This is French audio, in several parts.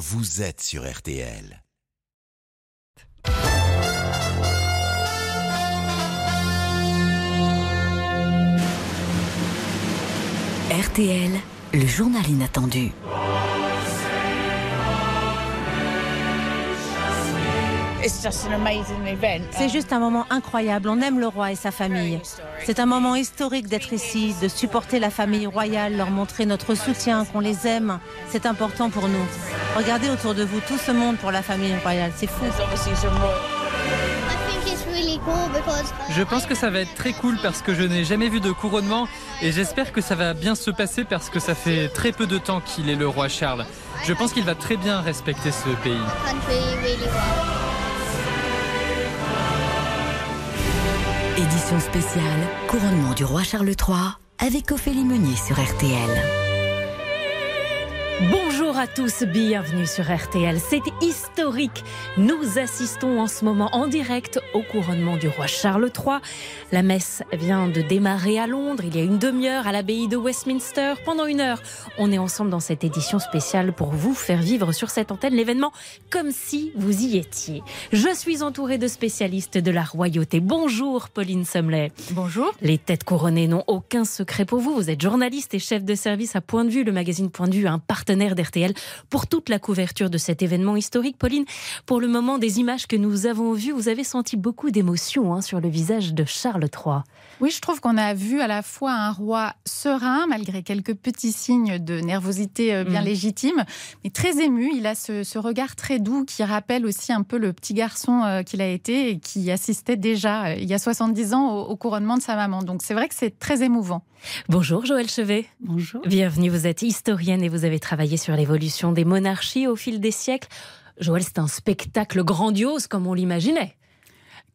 vous êtes sur RTL. RTL, le journal inattendu. C'est juste un moment incroyable. On aime le roi et sa famille. C'est un moment historique d'être ici, de supporter la famille royale, leur montrer notre soutien, qu'on les aime. C'est important pour nous. Regardez autour de vous tout ce monde pour la famille royale. C'est fou. Je pense que ça va être très cool parce que je n'ai jamais vu de couronnement et j'espère que ça va bien se passer parce que ça fait très peu de temps qu'il est le roi Charles. Je pense qu'il va très bien respecter ce pays. Édition spéciale, couronnement du roi Charles III avec Ophélie Meunier sur RTL. À tous, bienvenue sur RTL. C'est historique. Nous assistons en ce moment en direct au couronnement du roi Charles III. La messe vient de démarrer à Londres il y a une demi-heure à l'abbaye de Westminster. Pendant une heure, on est ensemble dans cette édition spéciale pour vous faire vivre sur cette antenne l'événement comme si vous y étiez. Je suis entourée de spécialistes de la royauté. Bonjour Pauline Sumley. Bonjour. Les têtes couronnées n'ont aucun secret pour vous. Vous êtes journaliste et chef de service à Point de Vue, le magazine Point de Vue, un partenaire d'RTL pour toute la couverture de cet événement historique. Pauline, pour le moment des images que nous avons vues, vous avez senti beaucoup d'émotion hein, sur le visage de Charles III. Oui, je trouve qu'on a vu à la fois un roi serein, malgré quelques petits signes de nervosité euh, bien mm. légitimes, mais très ému. Il a ce, regard très doux qui rappelle aussi un peu le petit garçon euh, qu'il a été et qui assistait déjà euh, il y a 70 ans au, au couronnement de sa maman. Donc c'est vrai que c'est très émouvant. Bonjour Joël Chevet. Bonjour. Bienvenue, vous êtes historienne et vous avez travaillé sur l'évolution des monarchies au fil des siècles. Joël, c'est un spectacle grandiose comme on l'imaginait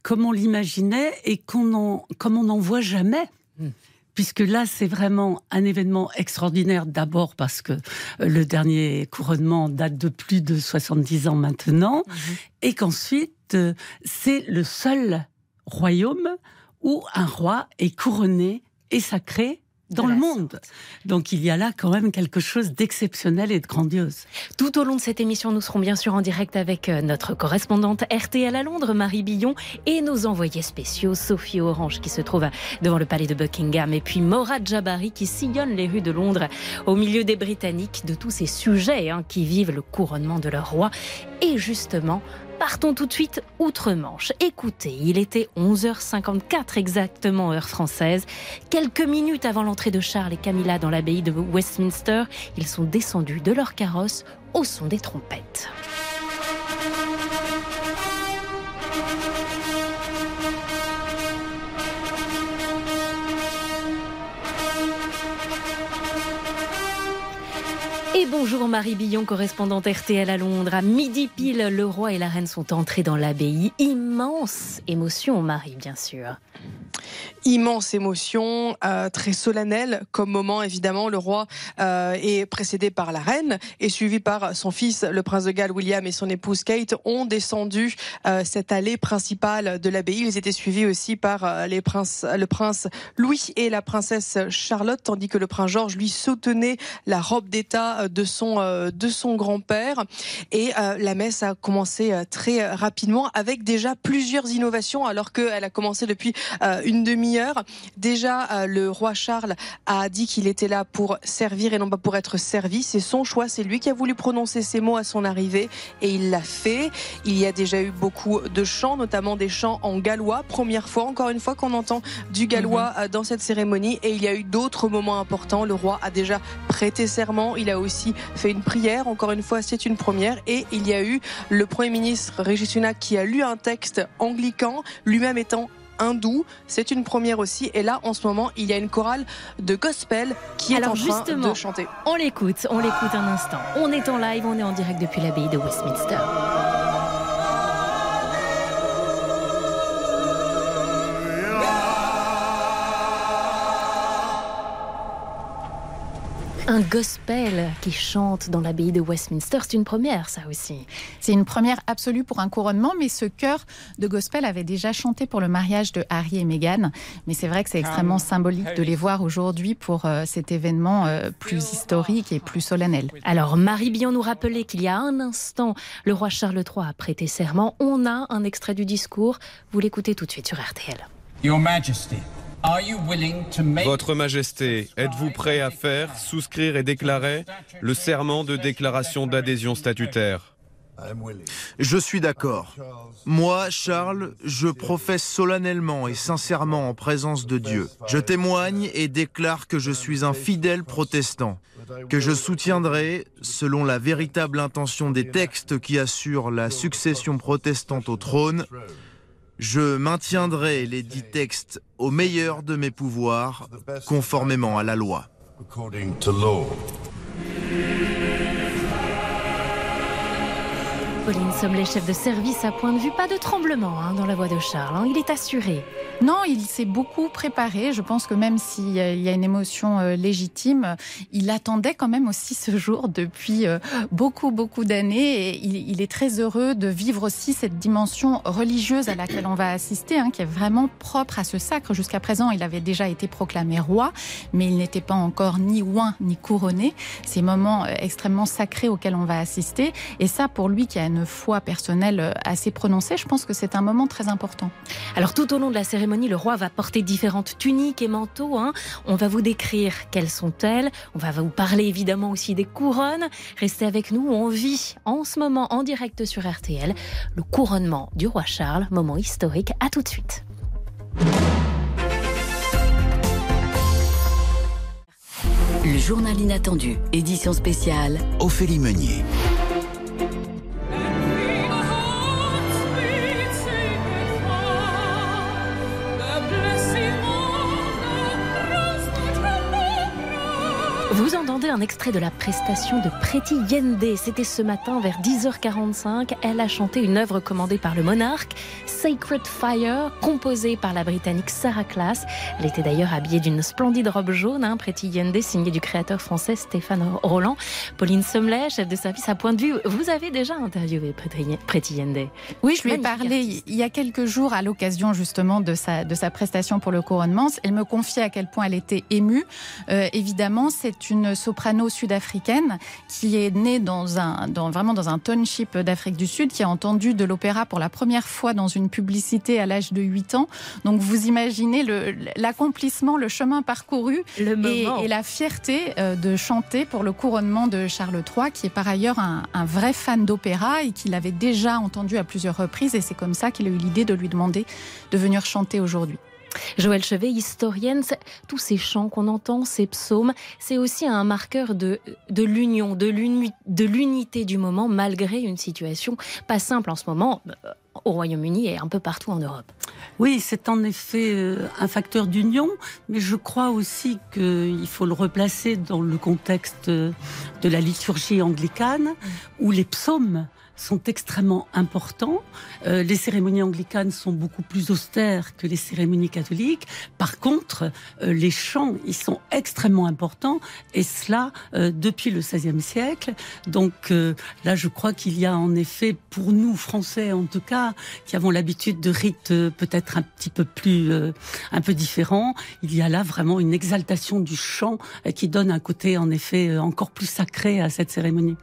comme on l'imaginait et qu'on comme on n'en voit jamais. Hmm. Puisque là, c'est vraiment un événement extraordinaire, d'abord parce que euh, le dernier couronnement date de plus de 70 ans maintenant, mhm. et qu'ensuite, euh, c'est le seul royaume où un roi est couronné et sacré dans le monde. Donc il y a là quand même quelque chose d'exceptionnel et de grandiose. Tout au long de cette émission, nous serons bien sûr en direct avec euh, notre correspondante RTL à Londres, Marie Billon, et nos envoyés spéciaux, Sophie Orange, qui se trouve devant le palais de Buckingham, et puis Morad Jabari, qui sillonne les rues de Londres au milieu des Britanniques, de tous ces sujets hein, qui vivent le couronnement de leur roi. Et justement, Partons tout de suite outre-Manche. Écoutez, il était 11h54 exactement heure française. Quelques minutes avant l'entrée de Charles et Camilla dans l'abbaye de Westminster, ils sont descendus de leur carrosse au son des trompettes. Et bonjour Marie Billon, correspondante RTL à Londres. À midi pile, le roi et la reine sont entrés dans l'abbaye. Immense émotion, Marie, bien sûr immense émotion, euh, très solennelle comme moment évidemment. Le roi euh, est précédé par la reine et suivi par son fils, le prince de Galles William et son épouse Kate, ont descendu euh, cette allée principale de l'abbaye. Ils étaient suivis aussi par les princes, le prince Louis et la princesse Charlotte, tandis que le prince George lui soutenait la robe d'État de son de son grand-père. Et la messe a commencé très rapidement avec déjà plusieurs innovations, alors qu'elle a commencé depuis une demi Déjà, euh, le roi Charles a dit qu'il était là pour servir et non pas pour être servi. C'est son choix, c'est lui qui a voulu prononcer ces mots à son arrivée et il l'a fait. Il y a déjà eu beaucoup de chants, notamment des chants en gallois. Première fois, encore une fois, qu'on entend du gallois mhm. euh, dans cette cérémonie. Et il y a eu d'autres moments importants. Le roi a déjà prêté serment. Il a aussi fait une prière. Encore une fois, c'est une première. Et il y a eu le Premier ministre Régis Sunak qui a lu un texte anglican, lui-même étant hindou. C'est une première aussi. Et là, en ce moment, il y a une chorale de gospel qui est en train de chanter. On l'écoute, on l'écoute un instant. On est en live, on est en direct depuis l'abbaye de Westminster. Un gospel qui chante dans l'abbaye de Westminster, c'est une première, ça aussi. C'est une première absolue pour un couronnement, mais ce chœur de gospel avait déjà chanté pour le mariage de Harry et Meghan. Mais c'est vrai que c'est extrêmement symbolique de les voir aujourd'hui pour euh, cet événement euh, plus historique et plus solennel. Alors, Marie Bion nous rappelait qu'il y a un instant, le roi Charles III a prêté serment. On a un extrait du discours. Vous l'écoutez tout de suite sur RTL. Your Majesty. Votre Majesté, êtes-vous prêt à faire, souscrire et déclarer le serment de déclaration d'adhésion statutaire? Je suis d'accord. Moi, Charles, je professe solennellement et sincèrement en présence de Dieu. Je témoigne et déclare que je suis un fidèle protestant, que je soutiendrai, selon la véritable intention des textes qui assurent la succession protestante au trône, je maintiendrai les dix textes au meilleur de mes pouvoirs, conformément à la loi. Pauline Sommelet, chef de service à point de vue, pas de tremblement hein, dans la voix de Charles, hein. il est assuré. Non, il s'est beaucoup préparé. Je pense que même s'il y a une émotion euh, légitime, il attendait quand même aussi ce jour depuis euh, beaucoup, beaucoup d'années. Et il, est très heureux de vivre aussi cette dimension religieuse à laquelle on va assister, hein, qui est vraiment propre à ce sacre. Jusqu'à présent, il avait déjà été proclamé roi, mais il n'était pas encore ni oint ni couronné. Ces moments euh, extrêmement sacrés auxquels on va assister. Et ça, pour lui qui a une foi personnelle euh, assez prononcée, je pense que c'est un moment très important. Alors tout au long de la cérémonie, le roi va porter différentes tuniques et manteaux. Hein. On va vous décrire quelles sont-elles. On va vous parler évidemment aussi des couronnes. Restez avec nous, on vit en ce moment en direct sur RTL le couronnement du roi Charles, moment historique. À tout de suite. Le journal inattendu, édition spéciale. Ophélie Meunier. Vous entendez un extrait de la prestation de Pretty Yende. C'était ce matin vers 10h45. Elle a chanté une œuvre commandée par le monarque, Sacred Fire, composée par la britannique Sarah Class. Elle était d'ailleurs habillée d'une splendide robe jaune, hein, Pretty Yende, signée du créateur français Stéphane Roland. Pauline Sommelet, chef de service à point de vue, vous avez déjà interviewé Pretty Yende. Oui, je lui ai parlé il y a quelques jours à l'occasion justement de sa, de sa prestation pour le couronnement. Elle me confiait à quel point elle était émue. Euh, évidemment, c'est une soprano sud-africaine qui est née dans un, dans, vraiment dans un township d'Afrique du Sud, qui a entendu de l'opéra pour la première fois dans une publicité à l'âge de 8 ans. Donc vous imaginez l'accomplissement, le, chemin parcouru et, la fierté euh, de chanter pour le couronnement de Charles III, qui est par ailleurs un, un vrai fan d'opéra et qu'il avait déjà entendu à plusieurs reprises. Et c'est comme ça qu'il a eu l'idée de lui demander de venir chanter aujourd'hui. Joël Chevet, historienne, tous ces chants qu'on entend, ces psaumes, c'est aussi un marqueur de, de l'union, de l'unité du moment, malgré une situation pas simple en ce moment euh, au Royaume-Uni et un peu partout en Europe. Oui, c'est en effet euh, un facteur d'union, mais je crois aussi qu'il faut le replacer dans le contexte de la liturgie anglicane, où les psaumes sont extrêmement importants. Euh, les cérémonies anglicanes sont beaucoup plus austères que les cérémonies catholiques. Par contre, euh, les chants, ils sont extrêmement importants, et cela euh, depuis le XVIe siècle. Donc là, je crois qu'il y a en effet, pour nous Français en tout cas, qui avons l'habitude de rites peut-être un petit peu plus, un peu différents, il y a là vraiment une exaltation du chant qui donne un côté en effet encore plus sacré à cette cérémonie.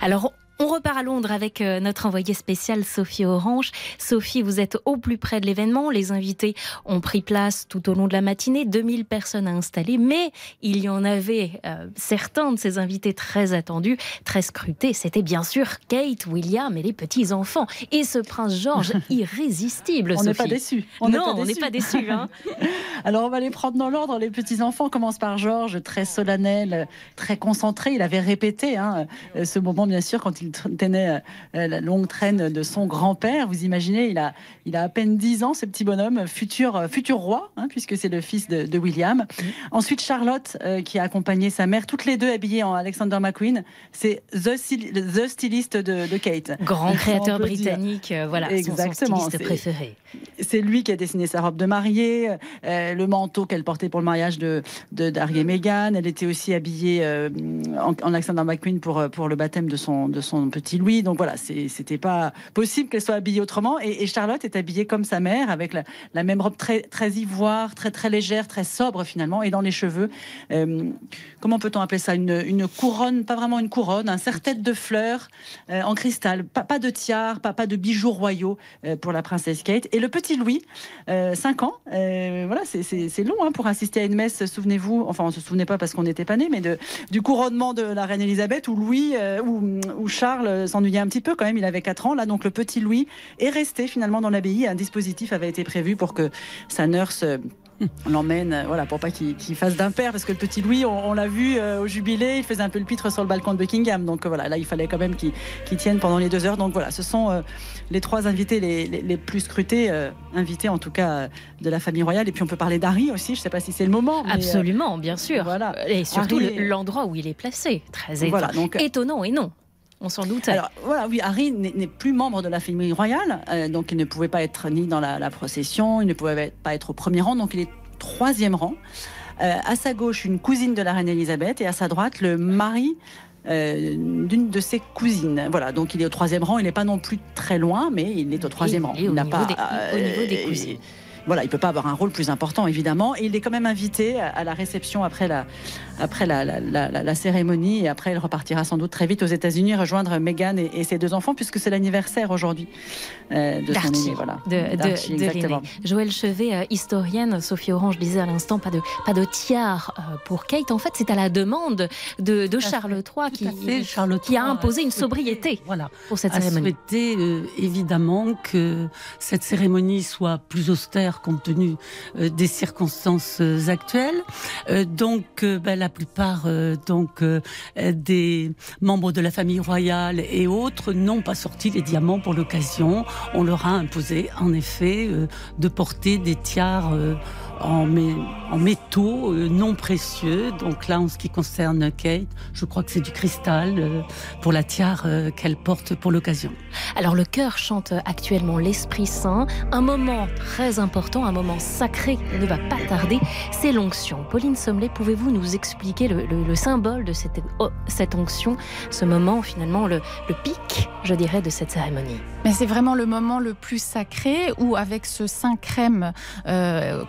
Alors, on repart à Londres avec euh, notre envoyée spéciale Sophie Orange. Sophie, vous êtes au plus près de l'événement. Les invités ont pris place tout au long de la matinée. 2000 personnes à installer, mais il y en avait euh, certains de ces invités très attendus, très scrutés. C'était bien sûr Kate, William et les petits-enfants. Et ce prince George irrésistible, On n'est pas déçus. non, on n'est pas déçus. Hein. Alors on va les prendre dans l'ordre. Les petits-enfants commencent par George, très solennel, très concentré. Il avait répété hein, ce moment, bien sûr, quand il tenait euh, la longue traîne de son grand-père. Vous imaginez, il a, il a à peine 10 ans, ce petit bonhomme, futur, euh, futur roi, hein, puisque c'est le fils de, William. Ensuite, Charlotte, euh, qui a accompagné sa mère, toutes les deux habillées en Alexander McQueen. C'est the, the styliste de, Kate. Grand créateur britannique, voilà, Exactement, son styliste préféré. C'est lui qui a dessiné sa robe de mariée, euh, le manteau qu'elle portait pour le mariage de, d'Harry et Meghan. Elle était aussi habillée euh, en, Alexander McQueen pour, euh, pour le baptême de son, de son petit Louis. Donc voilà, c'était pas possible qu'elle soit habillée autrement. Et, Charlotte est habillée comme sa mère, avec la, même robe très, très ivoire, très, très légère, très sobre finalement, et dans les cheveux. comment peut-on appeler ça? Une, une, couronne, pas vraiment une couronne, un serre-tête de fleurs en cristal. Pas, pas de tiare, pas, pas de bijoux royaux pour la princesse Kate. Le petit Louis, 5 euh, ans. Euh, voilà, c'est long hein, pour assister à une messe, souvenez-vous, enfin on se souvenait pas parce qu'on n'était pas né, mais du couronnement de la reine Elisabeth où Louis, euh, où, Charles s'ennuyait un petit peu quand même, il avait 4 ans. Là, donc le petit Louis est resté finalement dans l'abbaye. Un dispositif avait été prévu pour que sa nurse on l'emmène, euh, voilà, pour pas qu'il fasse d'impair, parce que le petit Louis, on, l'a vu euh, au jubilé, il faisait un peu le pitre sur le balcon de Buckingham. Donc euh, voilà, là, il fallait quand même qu'il tienne pendant les deux heures. Donc voilà, ce sont les trois invités les, plus scrutés, invités en tout cas de la famille royale. Et puis on peut parler d'Harry aussi, je sais pas si c'est le moment. Absolument, bien sûr. Voilà. Et surtout l'endroit où il est placé, très étonnant. donc, étonnant et non. On s'en doute. Alors voilà, oui, Harry n'est plus membre de la famille royale, euh, donc il ne pouvait pas être ni dans la, procession, il ne pouvait pas être au premier rang, donc il est troisième rang. Euh, à sa gauche, une cousine de la reine Elisabeth, et à sa droite, le mari euh, d'une de ses cousines. Voilà, donc il est au troisième rang, il n'est pas non plus très loin, mais il est au troisième rang. Il n'a pas au niveau des cousines voilà, il peut pas avoir un rôle plus important évidemment. Et il est quand même invité à la réception après la, après la, la, cérémonie et après il repartira sans doute très vite aux États-Unis rejoindre Meghan et, ses deux enfants puisque c'est l'anniversaire aujourd'hui euh, de son aîné. Voilà. De, de, Joël Chevet, euh, historienne, Sophie Orange disait à l'instant pas de pas de tiare euh, pour Kate. En fait, c'est à la demande de, de Charles III qui, qui a imposé une sobriété voilà, pour cette cérémonie. A souhaité évidemment que cette cérémonie soit plus austère compte tenu des circonstances actuelles. donc, ben, la plupart euh, donc euh, des membres de la famille royale et autres n'ont pas sorti les diamants pour l'occasion. On leur a imposé en effet euh, de porter des tiares en, en métaux non précieux. Donc là, en ce qui concerne Kate, je crois que c'est du cristal pour la tiare qu'elle porte pour l'occasion. Alors le chœur chante actuellement l'Esprit Saint, un moment très important, un moment sacré ne va pas tarder, c'est l'onction. Pauline Sommelet, pouvez-vous nous expliquer le, symbole de cette, oh, cette, onction, ce moment finalement, le, pic, je dirais, de cette cérémonie? Mais c'est vraiment le moment le plus sacré où avec ce saint crème euh,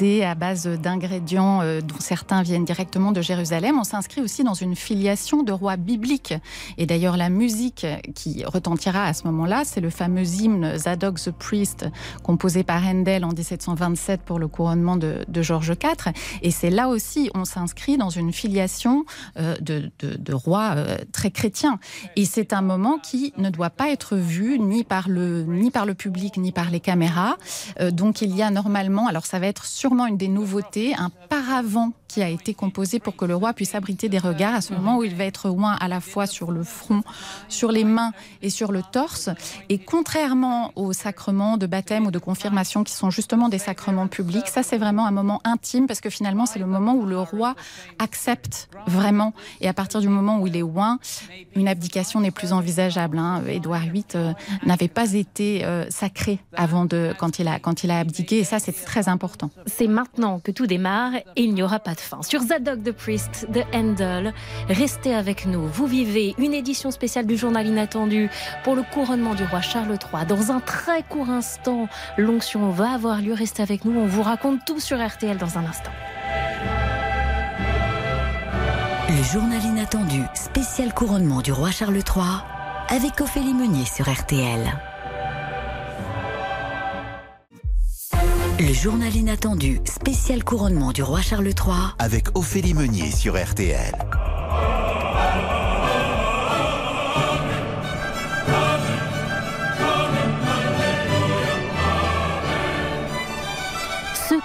à base d'ingrédients euh, dont certains viennent directement de Jérusalem, on s'inscrit aussi dans une filiation de rois bibliques. Et d'ailleurs la musique qui retentira à ce moment-là, c'est le fameux hymne Zadok the Priest composé par Handel en 1727 pour le couronnement de, de Georges IV. Et c'est là aussi on s'inscrit dans une filiation euh, de, de, rois euh, très chrétiens. Et c'est un moment qui ne doit pas être vu ni par le, ni par le public, ni par les caméras. Donc il y a normalement, alors ça va être sûrement une des nouveautés, un paravent qui a été composé pour que le roi puisse abriter des regards à ce moment où il va être loin à la fois sur le front, sur les mains et sur le torse. Et contrairement aux sacrements de baptême ou de confirmation qui sont justement des sacrements publics, ça c'est vraiment un moment intime parce que finalement c'est le moment où le roi accepte vraiment. Et à partir du moment où il est loin, une abdication n'est plus envisageable. Hein. Édouard VIII euh, n'avait pas été euh, sacré avant de quand il a quand il a abdiqué et ça c'est très important. C'est maintenant que tout démarre et il n'y aura pas de fin. Sur Zadok the Priest de Handel, restez avec nous. Vous vivez une édition spéciale du journal inattendu pour le couronnement du roi Charles III. Dans un très court instant, l'onction va avoir lieu. Restez avec nous. On vous raconte tout sur RTL dans un instant. Le journal inattendu, spécial couronnement du roi Charles III, avec Ophélie Meunier sur RTL. Le journal inattendu, spécial couronnement du roi Charles III, avec Ophélie Meunier sur RTL.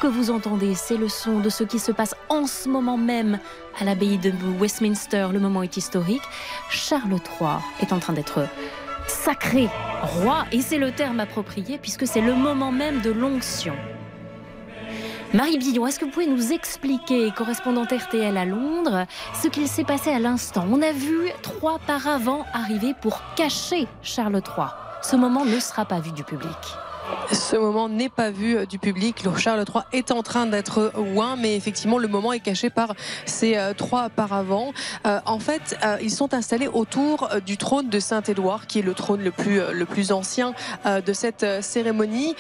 que vous entendez, c'est le son de ce qui se passe en ce moment même à l'abbaye de Westminster. Le moment est historique. Charles III est en train d'être sacré roi, et c'est le terme approprié puisque c'est le moment même de l'onction. Marie Billon, est-ce que vous pouvez nous expliquer, correspondante RTL à Londres, ce qu'il s'est passé à l'instant? On a vu trois paravents arriver pour cacher Charles III. Ce moment ne sera pas vu du public. Ce moment n'est pas vu du public. Le Charles III est en train d'être ouin, mais effectivement, le moment est caché par ces trois paravents. en fait, ils sont installés autour du trône de Saint-Édouard, qui est le trône le plus, le plus ancien de cette cérémonie.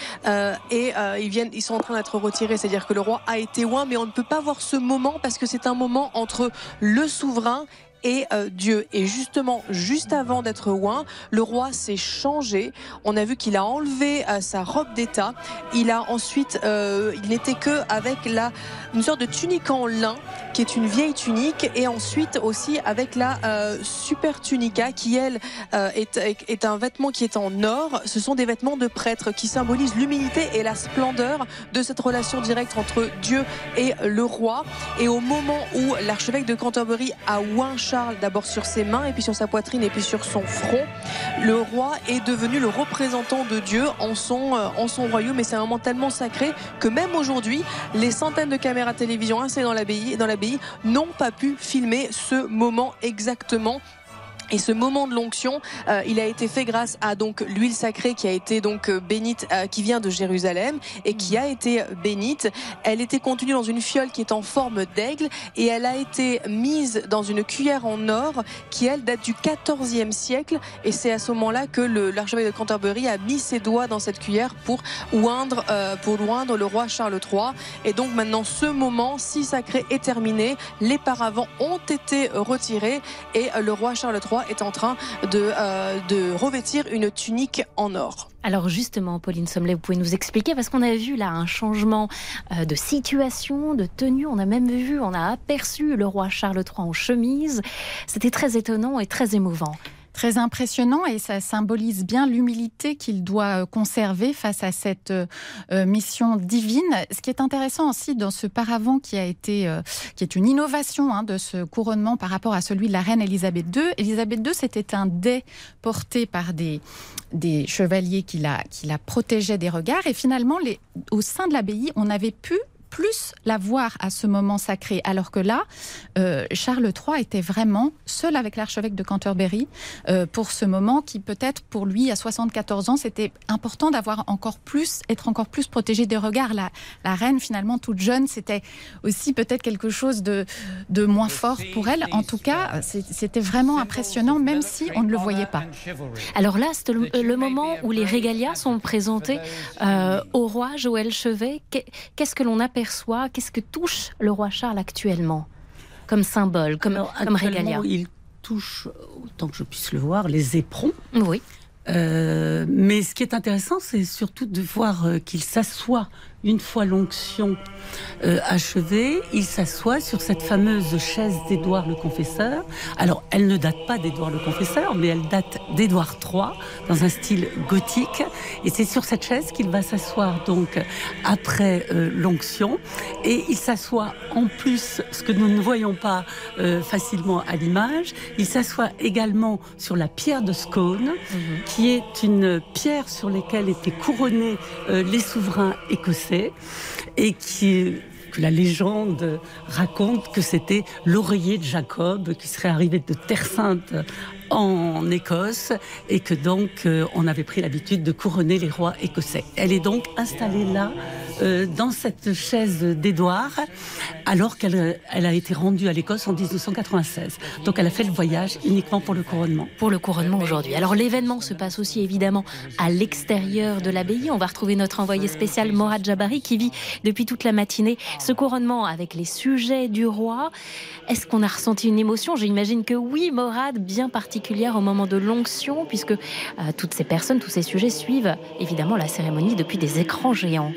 et ils, viennent, ils sont en train d'être retirés, c'est-à-dire que le roi a été ouin, mais on ne peut pas voir ce moment parce que c'est un moment entre le souverain et euh, Dieu. Et justement, juste avant d'être oint, le roi s'est changé. On a vu qu'il a enlevé euh, sa robe d'État. Il a ensuite, euh, il n'était que avec la une sorte de tunique en lin, qui est une vieille tunique, et ensuite aussi avec la super tunica, qui elle est, est un vêtement qui est en or. Ce sont des vêtements de prêtre qui symbolisent l'humilité et la splendeur de cette relation directe entre Dieu et le roi. Et au moment où l'archevêque de Canterbury a oint Charles d'abord sur ses mains et puis sur sa poitrine et puis sur son front. Le roi est devenu le représentant de Dieu en son, euh, royaume et c'est un moment tellement sacré que même aujourd'hui, les centaines de caméras télévision installées dans l'abbaye n'ont pas pu filmer ce moment exactement et ce moment de l'onction, euh, il a été fait grâce à donc l'huile sacrée qui a été donc euh, bénite, euh, qui vient de Jérusalem et qui a été bénite. Elle était contenue dans une fiole qui est en forme d'aigle et elle a été mise dans une cuillère en or qui elle date du 14e siècle. Et c'est à ce moment-là que l'archevêque de Canterbury a mis ses doigts dans cette cuillère pour oindre, pour oindre le roi Charles III. Et donc maintenant, ce moment si sacré est terminé. Les paravents ont été retirés et le roi Charles III est en train de, euh, de revêtir une tunique en or. Alors justement, Pauline Sommelet, vous pouvez nous expliquer parce qu'on a vu là un changement euh, de situation, de tenue. On a même vu, on a aperçu le roi Charles III en chemise. C'était très étonnant et très émouvant très impressionnant et ça symbolise bien l'humilité qu'il doit euh, conserver face à cette euh, euh, mission divine. Ce qui est intéressant aussi dans ce paravent qui a été, qui est une innovation hein, de ce couronnement par rapport à celui de la reine Elisabeth II. Elisabeth II, c'était un dais porté par des, des chevaliers qui la, protégeaient des regards et finalement, au sein de l'abbaye, on avait pu plus la voir à ce moment sacré. Alors que là, euh, Charles III était vraiment seul avec l'archevêque de Canterbury euh, pour ce moment qui peut-être pour lui à 74 ans, c'était important d'avoir encore plus, être encore plus protégé des regards. La, la reine finalement toute jeune, c'était aussi peut-être quelque chose de, de moins fort pour elle. En tout cas, c'était vraiment impressionnant, même si on ne le voyait pas. Alors là, c'est le, moment où les régalias sont présentés euh, au roi Joël Chevet. Qu'est-ce que l'on a Qu'est-ce que touche le roi Charles actuellement comme symbole, comme, comme régalia Il touche, autant que je puisse le voir, les éperons. Oui. Euh, mais ce qui est intéressant, c'est surtout de voir euh, qu'il s'assoit une fois l'onction euh, achevée, il s'assoit sur cette fameuse chaise d'Édouard le Confesseur. Alors, elle ne date pas d'Édouard le Confesseur, mais elle date d'Édouard III, dans un style gothique. Et c'est sur cette chaise qu'il va s'asseoir donc après euh, l'onction. Et il s'assoit en plus, ce que nous ne voyons pas euh, facilement à l'image, il s'assoit également sur la pierre de Scone, mhm. qui est une pierre sur laquelle étaient couronnés les souverains écossais et qui que la légende raconte que c'était l'oreiller de Jacob qui serait arrivé de Terre Sainte en Écosse et que donc euh, on avait pris l'habitude de couronner les rois écossais. Elle est donc installée là euh, dans cette chaise d'Édouard, alors qu'elle elle a été rendue à l'Écosse en 1996. Donc elle a fait le voyage uniquement pour le couronnement. Pour le couronnement aujourd'hui. Alors l'événement se passe aussi évidemment à l'extérieur de l'abbaye. On va retrouver notre envoyé spécial Morad Jabari qui vit depuis toute la matinée ce couronnement avec les sujets du roi. Est-ce qu'on a ressenti une émotion? J'imagine que oui, Morad, bien particulière au moment de l'onction, puisque euh, toutes ces personnes, tous ces sujets suivent évidemment la cérémonie depuis des écrans géants.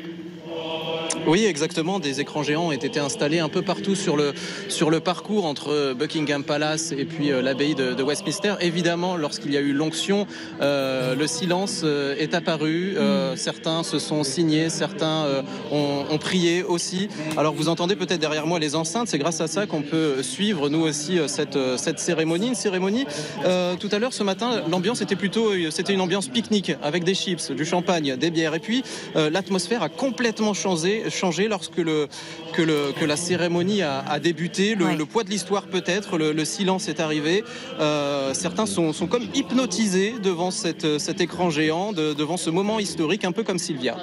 Oui, exactement. Des écrans géants ont été installés un peu partout sur le, sur le parcours entre Buckingham Palace et puis euh, l'abbaye de, Westminster. Évidemment, lorsqu'il y a eu l'onction, euh, le silence euh, est apparu. certains se sont signés, certains ont, prié aussi. Alors vous entendez peut-être derrière moi les enceintes. C'est grâce à ça qu'on peut suivre nous aussi cette, cette cérémonie. Une cérémonie. tout à l'heure, ce matin, l'ambiance était plutôt, c'était une ambiance pique-nique avec des chips, du champagne, des bières. Et puis l'atmosphère a complètement changé changé lorsque, le, que, le, que la cérémonie a, débuté. Le, poids de l'histoire peut-être, le, silence est arrivé. Euh, certains sont, sont, comme hypnotisés devant cette, cet écran géant, devant ce moment historique, un peu comme Sylvia.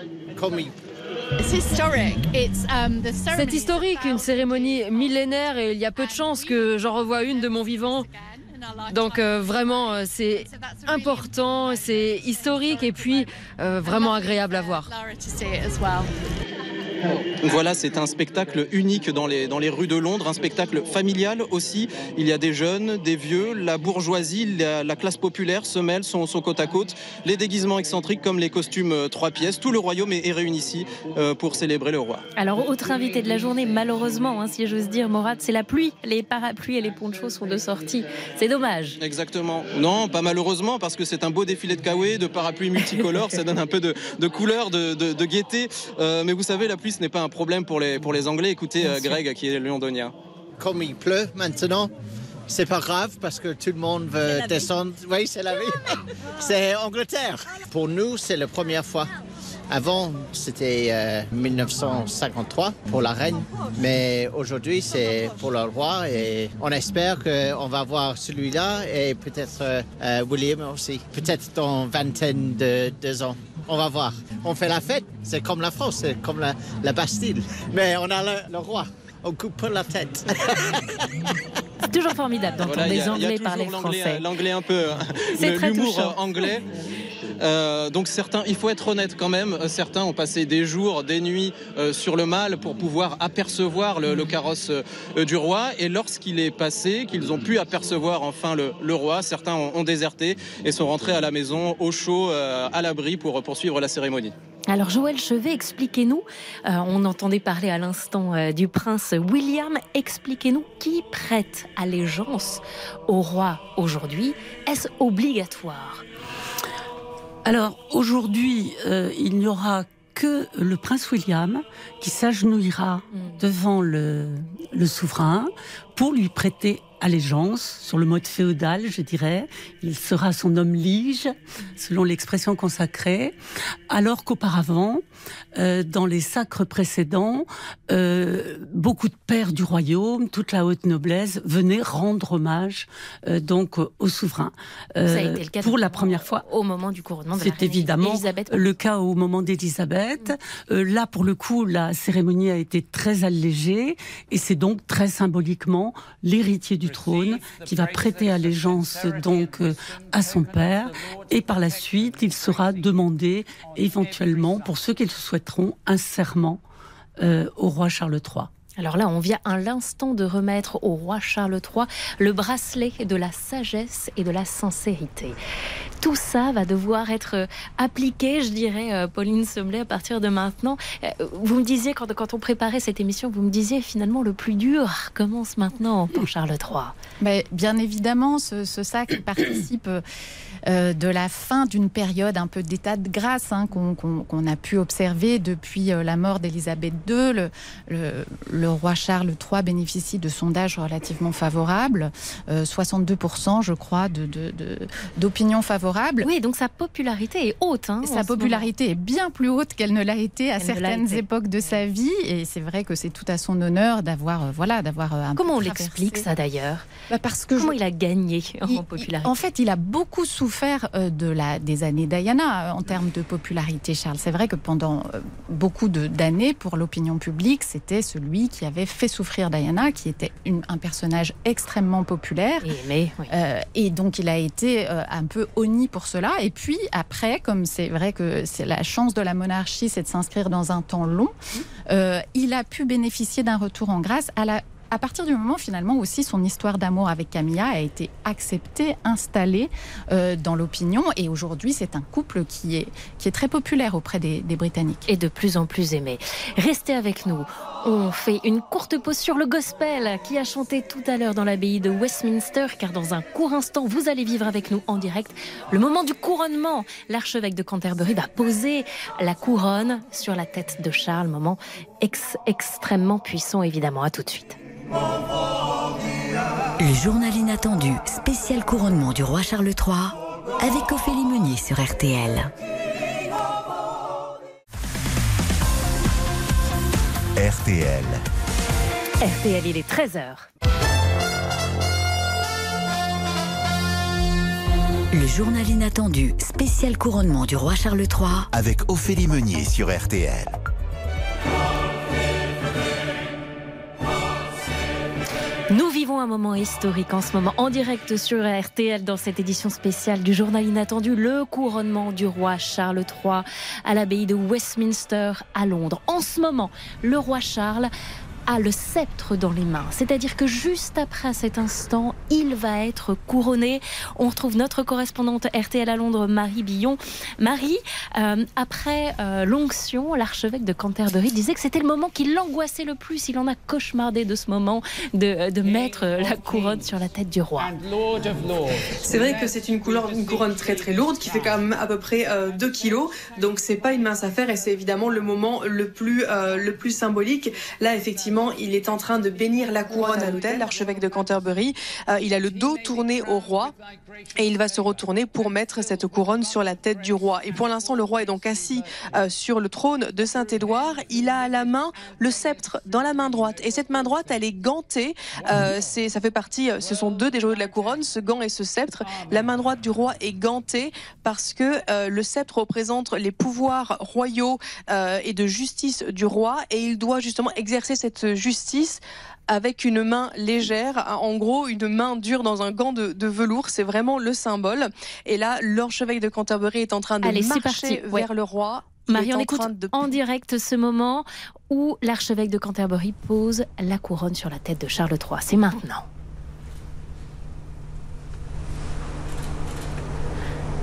Um, c'est historique, une cérémonie millénaire et il y a peu de chances que j'en revoie une de mon vivant. Donc euh, vraiment, euh, c'est important, c'est historique et puis euh, vraiment agréable à voir. Voilà, c'est un spectacle unique dans les, dans les rues de Londres, un spectacle familial aussi. Il y a des jeunes, des vieux, la bourgeoisie, la, classe populaire se mêlent, sont, côte à côte. Les déguisements excentriques comme les costumes euh, trois pièces. Tout le royaume est, réuni ici euh, pour célébrer le roi. Alors, autre invité de la journée, malheureusement, hein, si j'ose dire, Morad, c'est la pluie. Les parapluies et les ponchos sont de sortie. C'est dommage. Exactement. Non, pas malheureusement, parce que c'est un beau défilé de kawaii, de parapluies multicolores. ça donne un peu de, couleur, de, gaieté. Euh, mais vous savez, la pluie ce n'est pas un problème pour les, pour les Anglais. Écoutez euh, Greg qui est londonien. Comme il pleut maintenant, c'est pas grave parce que tout le monde veut descendre. Oui, c'est la vie. c'est Angleterre. Pour nous, c'est la première fois. Avant, c'était 1953 euh, pour la reine, mais aujourd'hui, c'est pour le roi et on espère qu'on va voir celui-là et peut-être euh, William aussi, peut-être dans vingtaine de deux ans. On va voir. On fait la fête. C'est comme la France, c'est comme la, Bastille. Mais on a le, roi. On coupe pas la tête. C'est toujours formidable d'entendre les Anglais parler français. L'anglais un peu, l'humour anglais. Euh, donc certains, il faut être honnête quand même, certains ont passé des jours, des nuits euh, sur le mal pour pouvoir apercevoir le, carrosse euh, du roi. Et lorsqu'il est passé, qu'ils ont pu apercevoir enfin le, roi, certains ont, déserté et sont rentrés à la maison au chaud, à l'abri pour poursuivre la cérémonie. Alors Joël Chevet, expliquez-nous, on entendait parler à l'instant du prince William, expliquez-nous qui prête allégeance au roi aujourd'hui. Est-ce obligatoire? Alors aujourd'hui, euh, il n'y aura que le prince William qui s'agenouillera mm. devant le, le souverain pour lui prêter allégeance sur le mode féodal, je dirais. Il sera son homme lige, selon l'expression consacrée, alors qu'auparavant, euh, dans les sacres précédents, euh, beaucoup de pères du royaume, toute la haute noblesse venaient rendre hommage euh, donc au souverain. Ça a été le cas pour la première fois au moment du couronnement de C'est évidemment le cas au moment d'Élisabeth. là, pour le coup, la cérémonie a été très allégée et c'est donc très symboliquement l'héritier du trône qui va prêter allégeance donc à son père et par la suite, il sera demandé éventuellement pour ceux qui le souhaiteront un serment euh, au roi Charles III. Alors là, on vient à l'instant de remettre au roi Charles III le bracelet de la sagesse et de la sincérité. Tout ça va devoir être euh, appliqué, je dirais, euh, Pauline Sommelet, à partir de maintenant. Vous me disiez, quand, on préparait cette émission, vous me disiez finalement le plus dur commence maintenant pour Charles III. Bien évidemment, ce, ce sac participe euh, de la fin d'une période un peu d'état de grâce hein, qu'on a pu observer depuis euh, la mort d'Élisabeth II. Le, roi Charles III bénéficie de sondages relativement favorables, 62% euh, je crois d'opinions favorables. Oui, donc sa popularité est haute. Hein, sa popularité est bien plus haute qu'elle ne l'a été à certaines époques de sa vie, et c'est vrai que c'est tout à son honneur d'avoir voilà d'avoir un Comment on l'explique ça d'ailleurs? Bah, Parce que comment il a gagné en popularité? En fait, il a beaucoup souffert euh, de la, des années Diana euh, en termes de popularité, Charles. C'est vrai que pendant euh, beaucoup d'années, pour l'opinion publique, c'était celui qui avait fait souffrir Diana, qui était un personnage extrêmement populaire. Et, et donc, il a été un peu honni pour cela. Et puis, après, comme c'est vrai que c'est la chance de la monarchie, c'est de s'inscrire dans un temps long, il a pu bénéficier d'un retour en grâce à la à partir du moment finalement aussi son histoire d'amour avec Camilla a été acceptée, installée euh, dans l'opinion et aujourd'hui c'est un couple qui est, qui est très populaire auprès des, Britanniques. Et de plus en plus aimé. Restez avec nous. On fait une courte pause sur le gospel qui a chanté tout à l'heure dans l'abbaye de Westminster car dans un court instant vous allez vivre avec nous en direct le moment du couronnement. L'archevêque de Canterbury va poser la couronne sur la tête de Charles, moment extrêmement puissant évidemment. À tout de suite. Le journal inattendu, spécial couronnement du roi Charles III, avec Ophélie Meunier sur RTL. RTL. RTL, il est 13h. Le journal inattendu, spécial couronnement du roi Charles III. Avec Ophélie Meunier sur RTL. Un moment historique en ce moment, en direct sur RTL dans cette édition spéciale du journal inattendu, le couronnement du roi Charles III à l'abbaye de Westminster à Londres. En ce moment, le roi Charles a le sceptre dans les mains. C'est-à-dire que juste après cet instant, il va être couronné. On retrouve notre correspondante RTL à Londres, Marie Billon. Marie, euh, après euh, l'onction, l'archevêque de Canterbury disait que c'était le moment qui l'angoissait le plus. Il en a cauchemardé de ce moment de, de mettre la couronne sur la tête du roi. C'est vrai que c'est une, une, couronne très très lourde qui fait quand même à peu près 2 euh, kilos. Donc c'est pas une mince affaire et c'est évidemment le moment le plus, le plus symbolique. Là, effectivement, il est en train de bénir la couronne à l'hôtel, l'archevêque de Canterbury. Euh, il a le dos tourné au roi et il va se retourner pour mettre cette couronne sur la tête du roi. Et pour l'instant, le roi est donc assis euh, sur le trône de Saint-Édouard. Il a à la main le sceptre dans la main droite. Et cette main droite, elle est gantée. Euh, c'est, ça fait partie, ce sont deux des joyaux de la couronne, ce gant et ce sceptre. La main droite du roi est gantée parce que le sceptre représente les pouvoirs royaux et de justice du roi et il doit justement exercer cette justice avec une main légère, en gros une main dure dans un gant de, velours, c'est vraiment le symbole. Et là, l'archevêque de Canterbury est en train de marcher vers le roi. Marie, on écoute en direct ce moment où l'archevêque de Canterbury pose la couronne sur la tête de Charles III. C'est maintenant.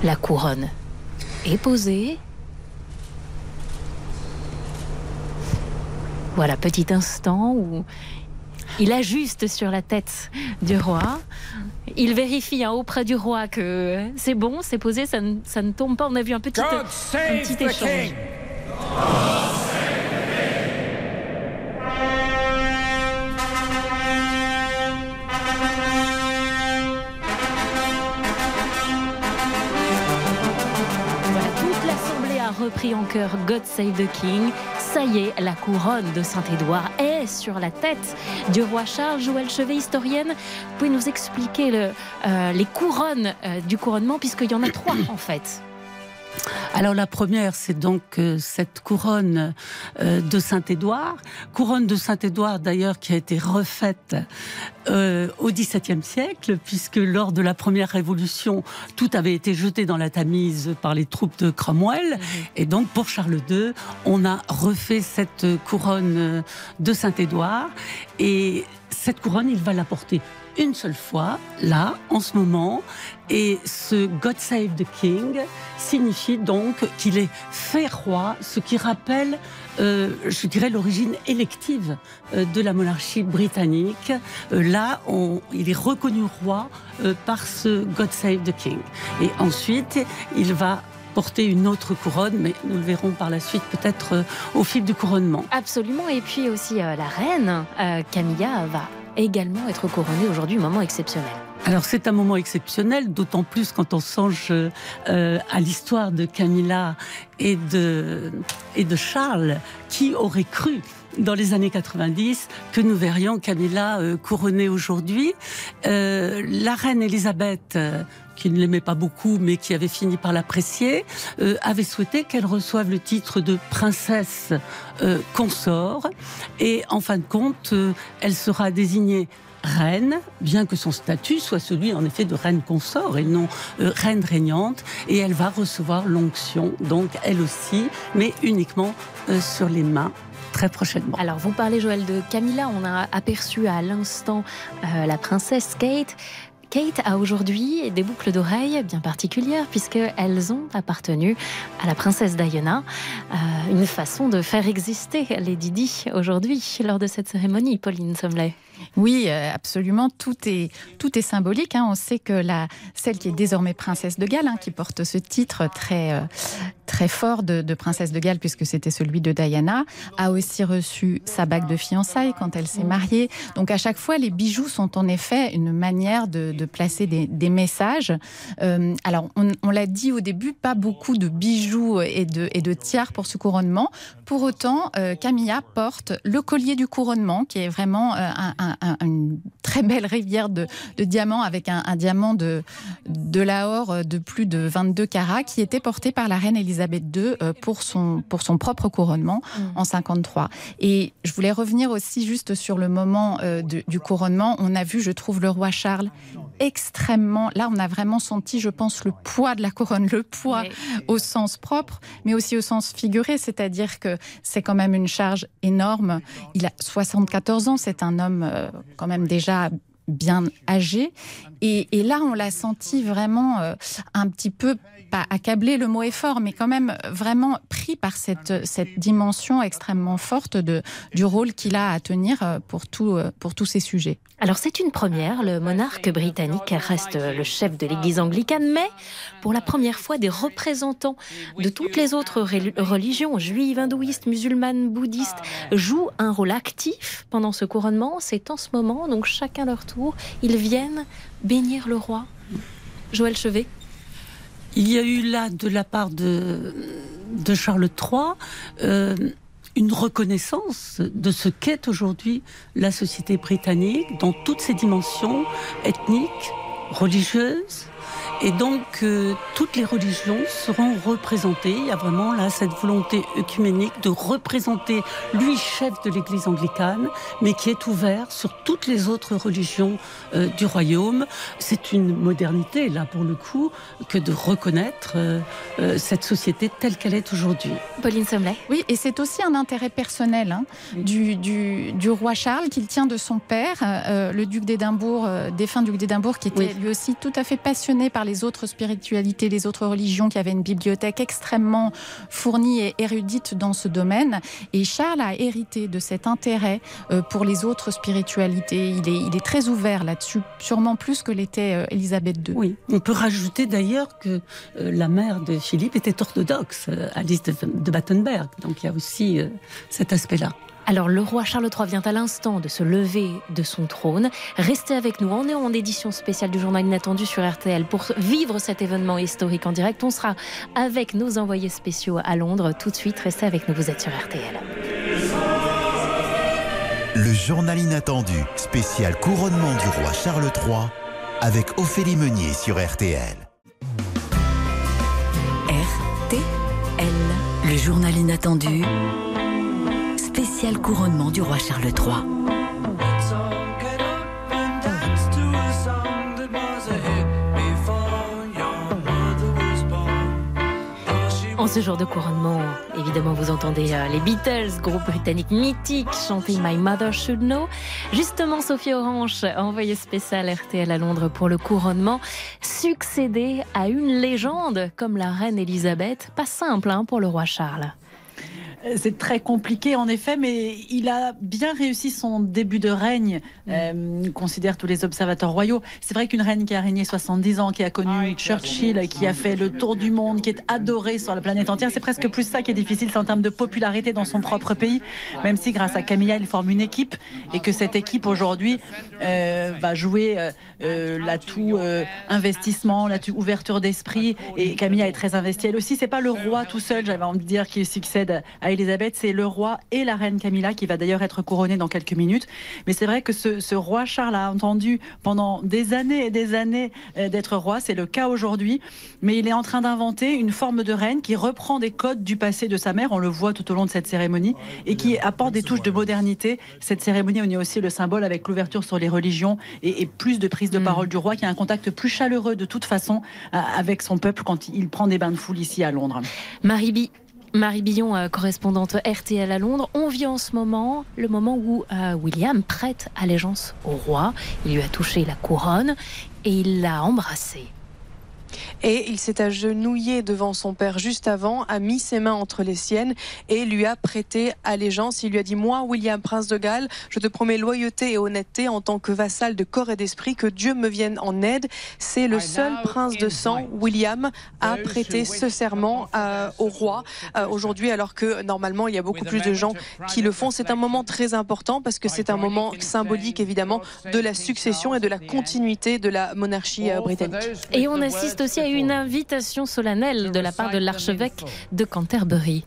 La couronne est posée. Voilà, petit instant où il ajuste sur la tête du roi. Il vérifie hein, auprès du roi que c'est bon, c'est posé, ça ne, ça ne, tombe pas. On a vu un petit, un petit échange. repris en chœur God Save the King. Ça y est, la couronne de Saint-Édouard est sur la tête du roi Charles. Joël Chevet, historienne, vous pouvez nous expliquer euh, les couronnes euh, du couronnement, puisqu'il y en a trois en fait alors la première, c'est donc euh, cette couronne euh, de Saint-Édouard, couronne de Saint-Édouard d'ailleurs qui a été refaite euh, au XVIIe siècle, puisque lors de la première révolution, tout avait été jeté dans la Tamise par les troupes de Cromwell, mhm. et donc pour Charles II, on a refait cette couronne de Saint-Édouard, et cette couronne, il va la porter une seule fois, là, en ce moment. Et ce God Save the King signifie donc qu'il est fait roi, ce qui rappelle, euh, je dirais, l'origine élective euh, de la monarchie britannique. Euh, là, on, il est reconnu roi par ce God Save the King. Et ensuite, il va porter une autre couronne, mais nous le verrons par la suite peut-être au fil du couronnement. Absolument, et puis aussi la reine Camilla va également être couronné aujourd'hui, moment exceptionnel. Alors c'est un moment exceptionnel, d'autant plus quand on songe euh, à l'histoire de Camilla et de, et de Charles, qui aurait cru dans les années 90 que nous verrions Camilla euh, couronnée aujourd'hui. Euh, la reine Elisabeth, qui ne l'aimait pas beaucoup, mais qui avait fini par l'apprécier, avait souhaité qu'elle reçoive le titre de princesse consort. Et en fin de compte, elle sera désignée reine, bien que son statut soit celui en effet de reine consort et non euh, reine régnante, et elle va recevoir l'onction, donc elle aussi, mais uniquement euh, sur les mains très prochainement. Alors, vous parlez, Joël, de Camilla. On a aperçu à l'instant euh, la princesse Kate. Kate a aujourd'hui des boucles d'oreilles bien particulières puisqu'elles ont appartenu à la princesse Diana. une façon de faire exister les Didi aujourd'hui lors de cette cérémonie, Pauline Sommelet. Oui, euh, absolument. Tout est, tout est symbolique. Hein. On sait que la, celle qui est désormais princesse de Galles, hein, qui porte ce titre très, euh, très fort de, princesse de Galles, puisque c'était celui de Diana, a aussi reçu sa bague de fiançailles quand elle s'est mariée. Donc à chaque fois, les bijoux sont en effet une manière de, placer des, messages. Euh, alors on, l'a dit au début, pas beaucoup de bijoux et de, et de tiares pour ce couronnement. Pour autant, Camilla porte le collier du couronnement, qui est vraiment une très belle rivière de, diamants avec un, diamant de, de Lahore de plus de 22 carats qui était porté par la reine Elisabeth II euh, pour son, pour son propre couronnement mm. en 53. Et je voulais revenir aussi juste sur le moment euh, du couronnement. On a vu, je trouve, le roi Charles extrêmement. Là, on a vraiment senti, je pense, le poids de la couronne, le poids au sens propre, mais aussi au sens figuré, c'est-à-dire que c'est quand même une charge énorme. Il a 74 ans, c'est un homme euh, quand même déjà bien âgé. Et, là, on l'a senti vraiment un petit peu pas accablé, le mot est fort, mais quand même vraiment pris par cette, cette dimension extrêmement forte de, du rôle qu'il a à tenir euh, pour, tout, euh, pour tous ces sujets. Alors c'est une première, le monarque britannique reste le chef de l'Église anglicane, mais pour la première fois, des représentants de toutes les autres religions, juives, hindouistes, musulmanes, bouddhistes, jouent un rôle actif pendant ce couronnement. C'est en ce moment, donc chacun leur tour, ils viennent bénir le roi. Joël Chevet il y a eu là, de la part de, Charles III, euh, une reconnaissance de ce qu'est aujourd'hui la société britannique dans toutes ses dimensions ethniques, religieuses, et donc, euh, toutes les religions seront représentées. Il y a vraiment là cette volonté œcuménique de représenter lui, chef de l'Église anglicane, mais qui est ouvert sur toutes les autres religions euh, du royaume. C'est une modernité, là, pour le coup, que de reconnaître euh, cette société telle qu'elle est aujourd'hui. Pauline Sommelet Oui, et c'est aussi un intérêt personnel hein, du, du, du, roi Charles qu'il tient de son père, le duc d'Édimbourg, défunt duc d'Édimbourg, qui était lui aussi tout à fait passionné par les autres spiritualités, les autres religions, qui avaient une bibliothèque extrêmement fournie et érudite dans ce domaine. Et Charles a hérité de cet intérêt euh, pour les autres spiritualités. Il est, très ouvert là-dessus, sûrement plus que l'était euh, II. Oui, on peut rajouter d'ailleurs que euh, la mère de Philippe était orthodoxe, Alice de Battenberg. Donc il y a aussi cet aspect-là. Alors le roi Charles III vient à l'instant de se lever de son trône. Restez avec nous, on est en édition spéciale du journal inattendu sur RTL pour vivre cet événement historique en direct. On sera avec nos envoyés spéciaux à Londres tout de suite. Restez avec nous, vous êtes sur RTL. Le journal inattendu spécial couronnement du roi Charles III avec Ophélie Meunier sur RTL. RTL, le journal inattendu spécial couronnement du roi Charles III. En ce jour de couronnement, évidemment, vous entendez euh, les Beatles, groupe britannique mythique, chanter My Mother Should Know. Justement, Sophie Orange, envoyée spéciale RTL à Londres pour le couronnement, succéder à une légende comme la reine Elisabeth. Pas simple hein, pour le roi Charles. C'est très compliqué en effet, mais il a bien réussi son début de règne, mm. euh, considère tous les observateurs royaux. C'est vrai qu'une reine qui a régné 70 ans, qui a connu Churchill, qui a fait le tour du monde, qui est adorée sur la planète entière, c'est presque plus ça qui est difficile, c'est en termes de popularité dans son propre pays, même si grâce à Camilla, il forme une équipe et que cette équipe aujourd'hui euh, va jouer euh, l'atout investissement, l'atout ouverture d'esprit et Camilla est très investie. Elle aussi, c'est pas le roi tout seul, j'avais envie de dire, qui succède à Elisabeth, c'est le roi et la reine Camilla qui va d'ailleurs être couronné dans quelques minutes. Mais c'est vrai que ce, roi Charles a entendu pendant des années et des années euh, d'être roi. C'est le cas aujourd'hui. Mais il est en train d'inventer une forme de reine qui reprend des codes du passé de sa mère. On le voit tout au long de cette cérémonie et qui apporte des touches de modernité. Cette cérémonie, on est aussi le symbole avec l'ouverture sur les religions et, plus de prise de mm. parole du roi qui a un contact plus chaleureux de toute façon euh, avec son peuple quand il prend des bains de foule ici à Londres. Marie Marie Billon, euh, correspondante RTL à Londres, on vit en ce moment le moment où euh, William prête allégeance au roi. Il lui a touché la couronne et il l'a embrassé. Et il s'est agenouillé devant son père juste avant, a mis ses mains entre les siennes et lui a prêté allégeance. Il lui a dit Moi, William, prince de Galles, je te promets loyauté et honnêteté en tant que vassal de corps et d'esprit, que Dieu me vienne en aide. C'est le seul prince de sang, William, à prêter ce serment euh, au roi euh, aujourd'hui, alors que normalement il y a beaucoup plus de gens qui le font. C'est un moment très important parce que c'est un moment symbolique évidemment de la succession et de la continuité de la monarchie euh, britannique. Et on assiste aussi à une invitation solennelle de la part de l'archevêque de Canterbury.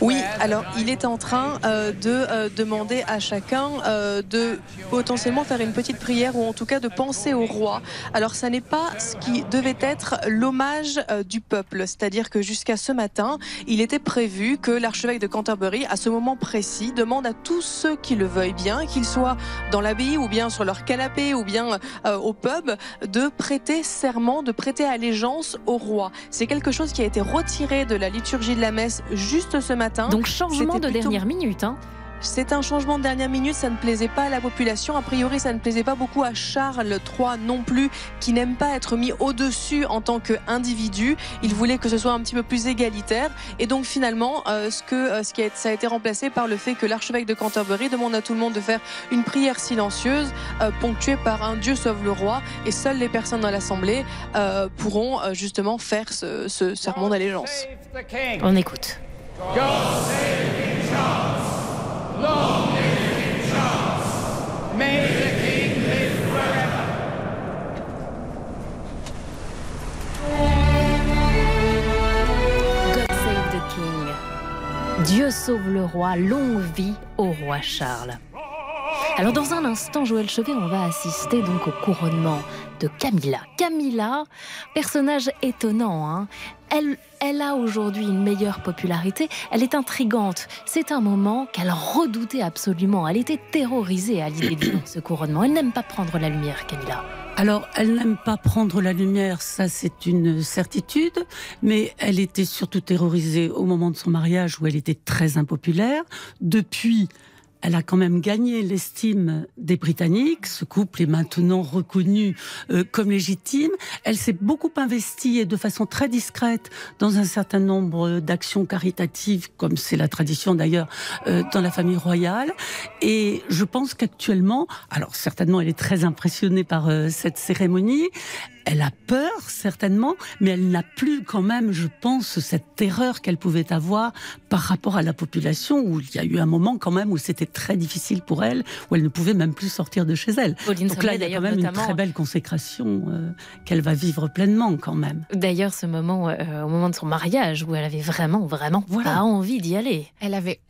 Oui, alors il est en train euh, de euh, demander à chacun euh, de potentiellement faire une petite prière ou en tout cas de penser au roi. Alors ça n'est pas ce qui devait être l'hommage du peuple, c'est-à-dire que jusqu'à ce matin, il était prévu que l'archevêque de Canterbury, à ce moment précis, demande à tous ceux qui le veuillent bien, qu'ils soient dans l'abbaye ou bien sur leur canapé ou bien au pub, de prêter serment, de prêter allégeance au roi. C'est quelque chose qui a été retiré de la liturgie de la messe juste ce matin. Donc changement de dernière minute. Hein. C'est un changement de dernière minute, ça ne plaisait pas à la population. A priori, ça ne plaisait pas beaucoup à Charles III non plus, qui n'aime pas être mis au-dessus en tant qu'individu. Il voulait que ce soit un petit peu plus égalitaire. Et donc finalement, euh, ce que, euh, ce qui a, ça a été remplacé par le fait que l'archevêque de Canterbury demande à tout le monde de faire une prière silencieuse, euh, ponctuée par un Dieu sauve le roi. Et seules les personnes dans l'Assemblée pourront justement faire ce, ce sermon d'allégeance. On écoute. God save King Charles. Long live King Charles. May the King live forever. God save the King. Dieu sauve le roi. Longue vie au roi Charles. Alors dans un instant, Joël Chevet, on va assister donc au couronnement de Camilla. Camilla, personnage étonnant, hein elle, elle a aujourd'hui une meilleure popularité, elle est intrigante. C'est un moment qu'elle redoutait absolument. Elle était terrorisée à l'idée de ce couronnement. Elle n'aime pas prendre la lumière, Camilla. Alors, elle n'aime pas prendre la lumière, ça c'est une certitude, mais elle était surtout terrorisée au moment de son mariage où elle était très impopulaire. Depuis, elle a quand même gagné l'estime des Britanniques. Ce couple est maintenant reconnu euh, comme légitime. Elle s'est beaucoup investie et de façon très discrète dans un certain nombre d'actions caritatives, comme c'est la tradition d'ailleurs euh, dans la famille royale. Et je pense qu'actuellement, alors certainement elle est très impressionnée par euh, cette cérémonie, elle a peur, certainement, mais elle n'a plus quand même, je pense, cette terreur qu'elle pouvait avoir par rapport à la population, où il y a eu un moment quand même où c'était très difficile pour elle, où elle ne pouvait même plus sortir de chez elle. Donc là, il y a quand même une très belle consécration euh, qu'elle va vivre pleinement quand même. D'ailleurs, ce moment, euh, au moment de son mariage, où elle avait vraiment, vraiment pas envie d'y aller. Elle avait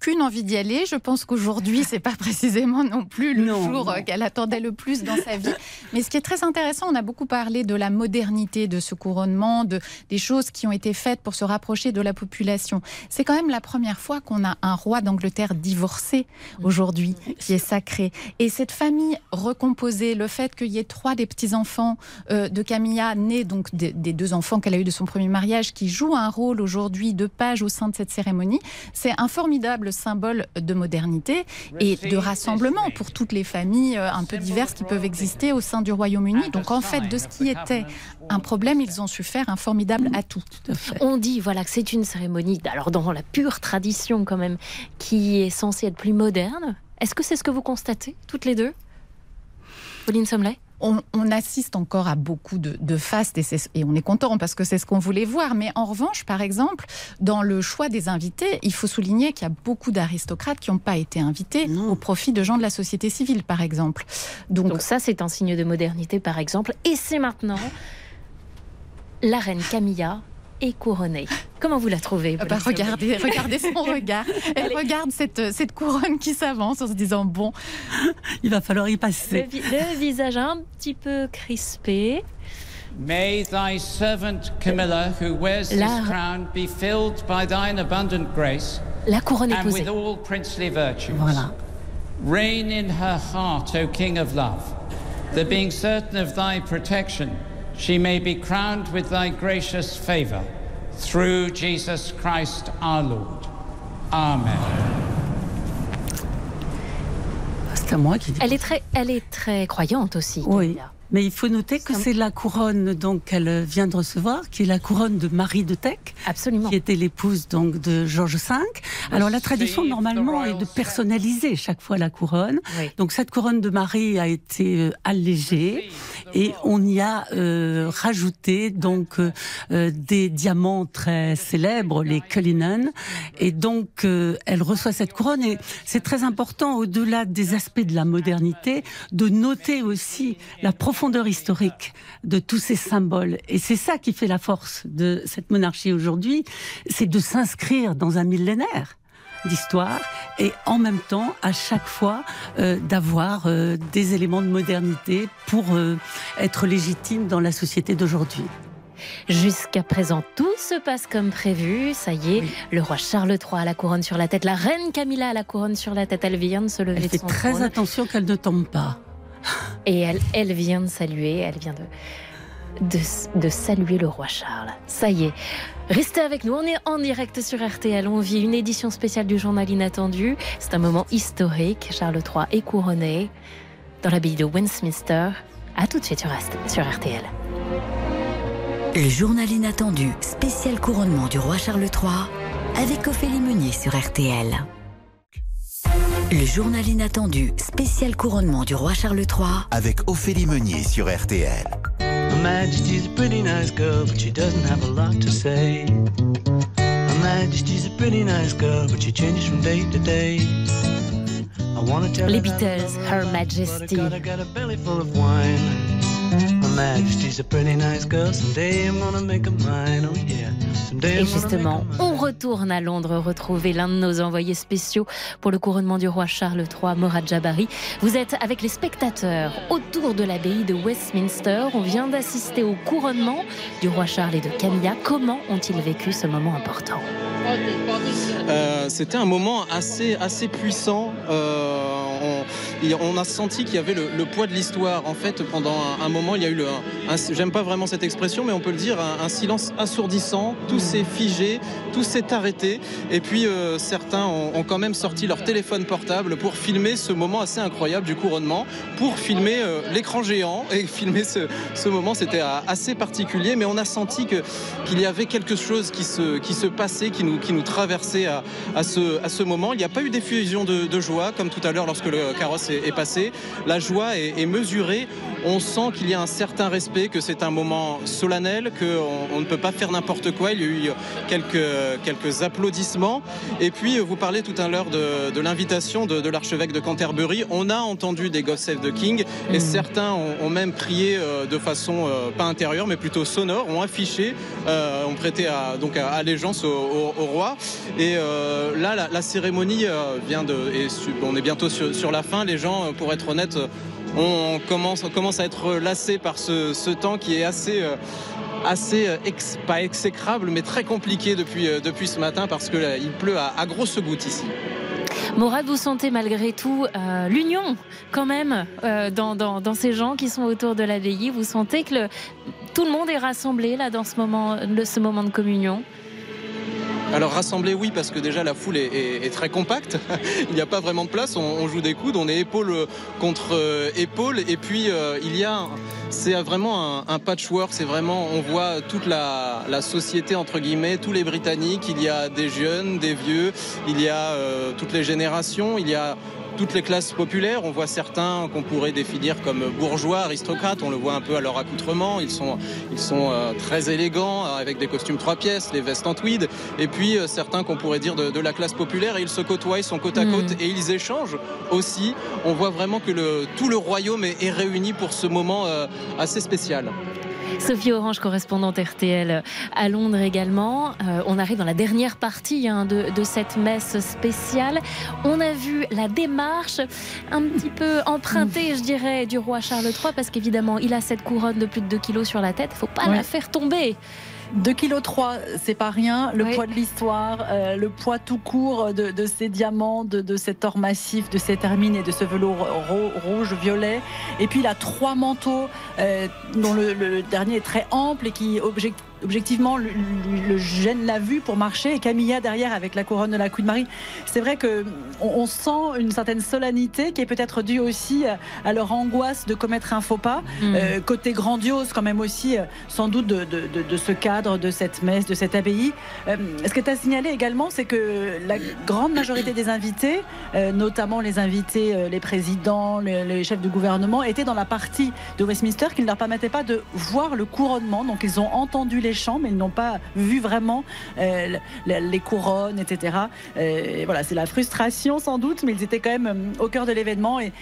qu'une envie d'y aller. Je pense qu'aujourd'hui, c'est pas précisément non plus le jour qu'elle attendait le plus dans sa vie. Mais ce qui est très intéressant, on a beaucoup parlé de la modernité de ce couronnement, de des choses qui ont été faites pour se rapprocher de la population. C'est quand même la première fois qu'on a un roi d'Angleterre divorcé aujourd'hui, qui est sacré. Et cette famille recomposée, le fait qu'il y ait trois des petits enfants euh, de Camilla nés donc des, des deux enfants qu'elle a eu de son premier mariage, qui jouent un rôle aujourd'hui de page au sein de cette cérémonie, c'est un formidable symbole de modernité et de rassemblement pour toutes les familles euh, un peu diverses qui peuvent exister au sein du Royaume-Uni. Donc en fait, de ce qui était un problème, ils ont su faire un formidable atout. On dit voilà que c'est une cérémonie, alors dans la pure tradition quand même, qui est censée être plus moderne. Est-ce que c'est ce que vous constatez toutes les deux Pauline Sommelet? On, assiste encore à beaucoup de, de fastes et, on est content parce que c'est ce qu'on voulait voir. Mais en revanche, par exemple, dans le choix des invités, il faut souligner qu'il y a beaucoup d'aristocrates qui n'ont pas été invités au profit de gens de la société civile, par exemple. Donc ça, c'est un signe de modernité, par exemple. Et c'est maintenant la reine Camilla est couronnée. Comment vous la trouvez bah, Regardez, regardez son regard. Elle regarde cette, cette couronne qui s'avance en se disant bon, il va falloir y passer. Le, visage un petit peu crispé. May thy servant Camilla, who wears la... this crown, be filled by thine abundant grace. La couronne est and posée. with all princely virtues. Voilà. Reign in her heart, O King of love, that being certain of thy protection, she may be crowned with thy gracious favor. Through Jesus Christ our Lord. Amen. C'est à moi qui dis. Elle est très, elle est très croyante aussi. Oui. Mais il faut noter que c'est la couronne donc qu'elle vient de recevoir, qui est la couronne de Marie de Teck, absolument, qui était l'épouse donc de Georges V. Alors la tradition normalement est de personnaliser chaque fois la couronne. Donc cette couronne de Marie a été euh, allégée et on y a euh, rajouté donc euh, euh, des diamants très célèbres, les Cullinan, et donc euh, elle reçoit cette couronne. Et c'est très important, au-delà des aspects de la modernité, de noter aussi la profondeur historique de tous ces symboles. Et c'est ça qui fait la force de cette monarchie aujourd'hui, c'est de s'inscrire dans un millénaire d'histoire et en même temps à chaque fois euh, d'avoir euh, des éléments de modernité pour euh, être légitime dans la société d'aujourd'hui. Jusqu'à présent, tout se passe comme prévu. Ça y est, le roi Charles III a la couronne sur la tête, la reine Camilla a la couronne sur la tête. Elle vient de se lever Elle de fait son très trône. attention qu'elle ne tombe pas. Et elle, elle vient de saluer, elle vient de, de, de saluer le roi Charles. Ça y est. Restez avec nous, on est en direct sur RTL, on vit une édition spéciale du journal inattendu. C'est un moment historique, Charles III est couronné dans l'abbaye de Westminster. A tout de suite sur, sur RTL. Le journal inattendu, spécial couronnement du roi Charles III, avec Ophélie Meunier sur RTL. Le journal inattendu, spécial couronnement du roi Charles III, avec Ophélie Meunier sur RTL. Her Majesty's a pretty nice girl, but she doesn't have a lot to say. Her Majesty's a pretty nice girl, but she changes from day to day. I wanna tell Les her that I Beatles, her, Majesty. Et gonna make justement, on retourne à Londres retrouver l'un de nos envoyés spéciaux pour le couronnement du roi Charles III, Morad Jabari. Vous êtes avec les spectateurs autour de l'abbaye de Westminster. On vient d'assister au couronnement du roi Charles et de Camilla. Comment ont-ils vécu ce moment important? Euh, C'était un moment assez, assez puissant. Euh, on, il- on a senti qu'il y avait le, poids de l'histoire. En fait, pendant un, moment, il y a eu le. J'aime pas vraiment cette expression, mais on peut le dire, un, silence assourdissant. Tout s'est figé, tout s'est arrêté. Et puis, euh, certains ont, quand même sorti leur téléphone portable pour filmer ce moment assez incroyable du couronnement, pour filmer euh, l'écran géant et filmer ce, moment. C'était euh, assez particulier, mais on a senti qu'il y avait quelque chose qui se, passait, qui nous, qui nous traversait à, à ce, à ce moment. Il n'y a pas eu d'effusion de, de joie, comme tout à l'heure lorsque le carrosse est, est passé. La joie est mesurée. On sent qu'il y a un certain respect, que c'est un moment solennel, qu'on on ne peut pas faire n'importe quoi. Il y a eu quelques, quelques applaudissements. Et puis, vous parlez tout à l'heure de, de l'invitation de, de l'archevêque de Canterbury. On a entendu des God Save the King et certains ont, ont même prié euh, de façon euh, pas intérieure, mais plutôt sonore, ont affiché, euh, ont prêté à, donc à allégeance au, au- au roi. Et euh, là, la, la cérémonie euh, vient de. Et on est bientôt sur, sur la fin. Les gens, euh, pour être honnête, euh, on commence, à être lassés par ce, temps qui est assez. euh, euh, pas exécrable mais très compliqué depuis, euh, ce matin parce que là, il pleut à, grosses gouttes ici. Morad, vous sentez malgré tout l'union quand même dans, ces gens qui sont autour de l'abbaye. Vous sentez que tout le monde est rassemblé là dans ce moment de communion Alors rassemblés, oui, parce que déjà la foule est, très compacte. il n'y a pas vraiment de place. On, joue des coudes, on est épaule contre euh, épaule. Et puis euh, il y a, c'est vraiment un, patchwork. C'est vraiment, on voit toute la, la société entre guillemets, tous les Britanniques. Il y a des jeunes, des vieux. Il y a euh, toutes les générations. Il y a toutes les classes populaires. On voit certains qu'on pourrait définir comme bourgeois, aristocrates. On le voit un peu à leur accoutrement. Ils sont, ils sont euh, très élégants, euh, avec des costumes trois pièces, les vestes en tweed. Et puis euh, certains qu'on pourrait dire de, de la classe populaire. Et ils se côtoient, ils sont côte à côte et ils échangent aussi. On voit vraiment que le, tout le royaume est, est réuni pour ce moment euh, assez spécial. Sophie Orange, correspondante RTL à Londres également. Euh, on arrive dans la dernière partie hein, de, de cette messe spéciale. On a vu la démarche un petit peu empruntée, je dirais, du roi Charles III, parce qu'évidemment, il a cette couronne de plus de 2 kilos sur la tête. Il ne faut pas Ouais. la faire tomber. 2 kg 3, c'est pas rien. Le poids de l'histoire, euh, le poids tout court de, de ces diamants, de, de cet or massif, de cette hermine et de ce velours ro- rouge, violet. Et puis il a trois manteaux, euh, dont le, le dernier est très ample et qui object- objectivement, le, le, gène l'a vu pour marcher et Camilla derrière avec la couronne de la Queen Marie. C'est vrai que on, sent une certaine solennité qui est peut-être due aussi à leur angoisse de commettre un faux pas. Mm. Euh, côté grandiose, quand même aussi, euh, sans doute de, de, ce cadre, de cette messe, de cette abbaye. Euh, ce que tu as signalé également, c'est que la grande majorité des invités, notamment les invités, les présidents, les, les, chefs de gouvernement, étaient dans la partie de Westminster qui ne leur permettait pas de voir le couronnement. Donc ils ont entendu les chants, mais ils n'ont pas vu vraiment les couronnes, etc. Et voilà, c'est la frustration sans doute, mais ils étaient quand même au cœur de l'événement. Et,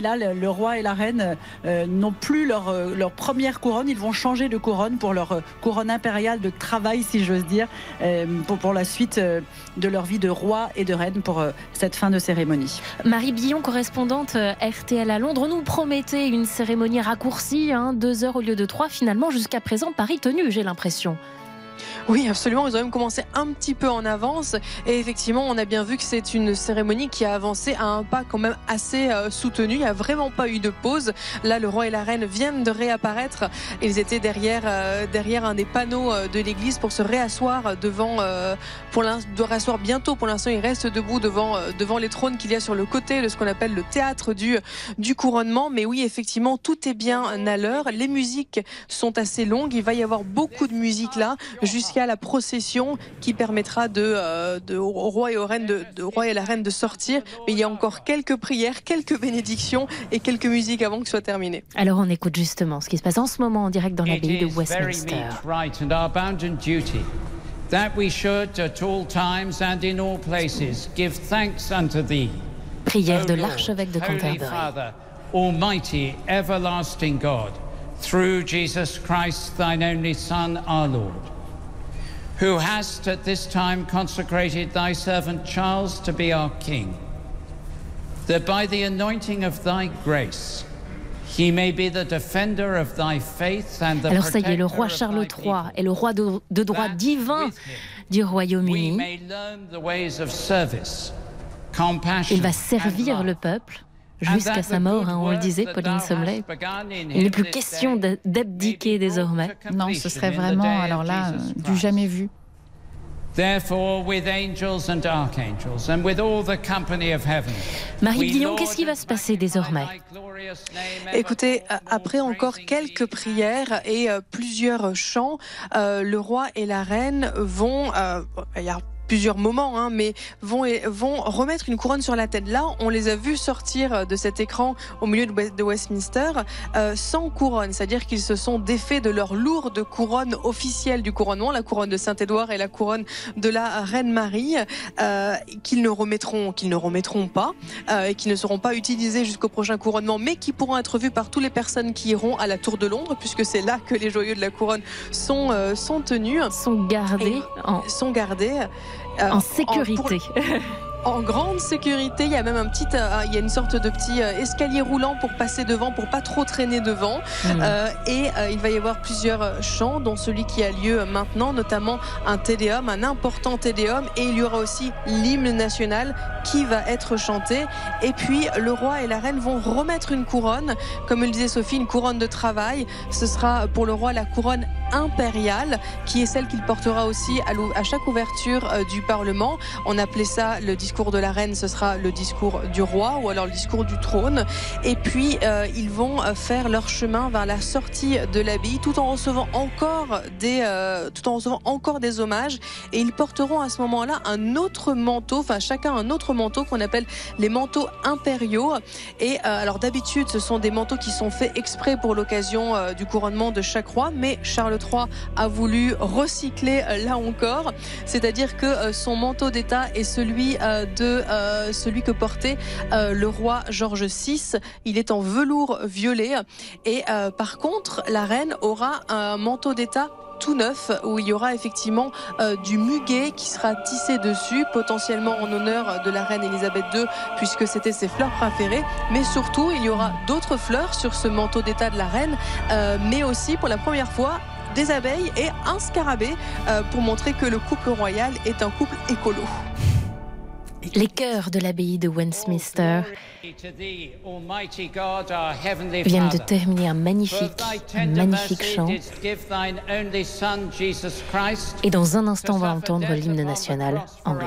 là, le, roi et la reine n'ont plus leur, première couronne. Ils vont changer de couronne pour leur couronne impériale de travail, si j'ose dire, pour, pour la suite de leur vie de roi et de reine pour cette fin de cérémonie. Marie Billon, correspondante RTL à Londres, nous promettait une cérémonie raccourcie, hein, deux heures au lieu de trois. Finalement, jusqu'à présent, Paris tenu, j'ai l'impression situation oui, absolument. Ils ont même commencé un petit peu en avance. Et effectivement, on a bien vu que c'est une cérémonie qui a avancé à un pas quand même assez euh, soutenu. Il n'y a vraiment pas eu de pause. Là, le roi et la reine viennent de réapparaître. Ils étaient derrière, euh, derrière un des panneaux euh, de l'église pour se réasseoir devant, pour de réasseoir bientôt. Pour l'instant, ils restent debout devant, devant les trônes qu'il y a sur le côté de ce qu'on appelle le théâtre du couronnement. Mais oui, effectivement, tout est bien à l'heure. Les musiques sont assez longues. Il va y avoir beaucoup de musique là jusqu'à la procession qui permettra de, euh, de au roi et aux reines de, de, roi et la reine de sortir. Mais il y a encore quelques prières, quelques bénédictions et quelques musiques avant que ce soit terminé. Alors on écoute justement ce qui se passe en ce moment en direct dans l'abbaye de Westminster. That we should at all times and in all places give thanks unto thee. Prière de l'archevêque de Canterbury. Father, Almighty, everlasting God, through Jesus Christ, thine only Son, our Lord who hast at this time consecrated thy servant Charles to be our king, that by the anointing of thy grace, he may be the defender of thy faith and the Alors ça y est, le roi Charles III est le roi de, de droit divin du Royaume-Uni. Il va servir le peuple jusqu'à sa mort, hein, on le disait, Pauline Sommelet. Il n'est plus question d'abdiquer désormais. Non, ce serait vraiment, alors là, euh, du jamais vu. Marie Guillon, qu'est-ce qui va se passer désormais Écoutez, après encore quelques prières et euh, plusieurs chants, euh, le roi et la reine vont plusieurs moments, hein, mais vont, vont remettre une couronne sur la tête. Là, on les a vus sortir de cet écran au milieu de Westminster euh, sans couronne, c'est-à-dire qu'ils se sont défaits de leur lourde couronne officielle du couronnement, la couronne de Saint-Édouard et la couronne de la Reine Marie, euh, qu'ils ne remettront, qu'ils ne remettront pas euh, et qui ne seront pas utilisés jusqu'au prochain couronnement, mais qui pourront être vus par toutes les personnes qui iront à la Tour de Londres, puisque c'est là que les joyaux de la couronne sont euh, sont tenus, sont gardés, en... sont gardés. Euh, en sécurité. en grande sécurité. Il y a même un petit, euh, il y a une sorte de petit euh, escalier roulant pour passer devant, pour pas trop traîner devant. Mmh. et il va y avoir plusieurs chants, dont celui qui a lieu maintenant, notamment un tédéum, un important tédéum. Et il y aura aussi l'hymne national qui va être chanté. Et puis le roi et la reine vont remettre une couronne, comme le disait Sophie, une couronne de travail. Ce sera pour le roi la couronne impériale, qui est celle qu'il portera aussi à, chaque ouverture euh, du Parlement. On appelait ça le discours de la reine, ce sera le discours du roi ou alors le discours du trône. Et puis euh, ils vont euh, faire leur chemin vers la sortie de l'abbaye, tout en recevant encore des, tout en recevant encore des hommages. Et ils porteront à ce moment-là un autre manteau, enfin chacun un autre manteau qu'on appelle les manteaux impériaux. Et alors d'habitude, ce sont des manteaux qui sont faits exprès pour l'occasion du couronnement de chaque roi, mais Charles III a voulu recycler euh, là encore, c'est-à-dire que euh, son manteau d'État est celui euh, de celui que portait le roi George VI. Il est en velours violet et par contre la reine aura un manteau d'État tout neuf où il y aura effectivement du muguet qui sera tissé dessus, potentiellement en honneur de la reine Elisabeth II puisque c'était ses fleurs préférées. Mais surtout, il y aura d'autres fleurs sur ce manteau d'état de la reine, mais aussi pour la première fois des abeilles et un scarabée euh, pour montrer que le couple royal est un couple écolo. Les chœurs de l'abbaye de Westminster viennent de terminer un magnifique, magnifique chant. Et dans un instant, on va entendre l'hymne national anglais.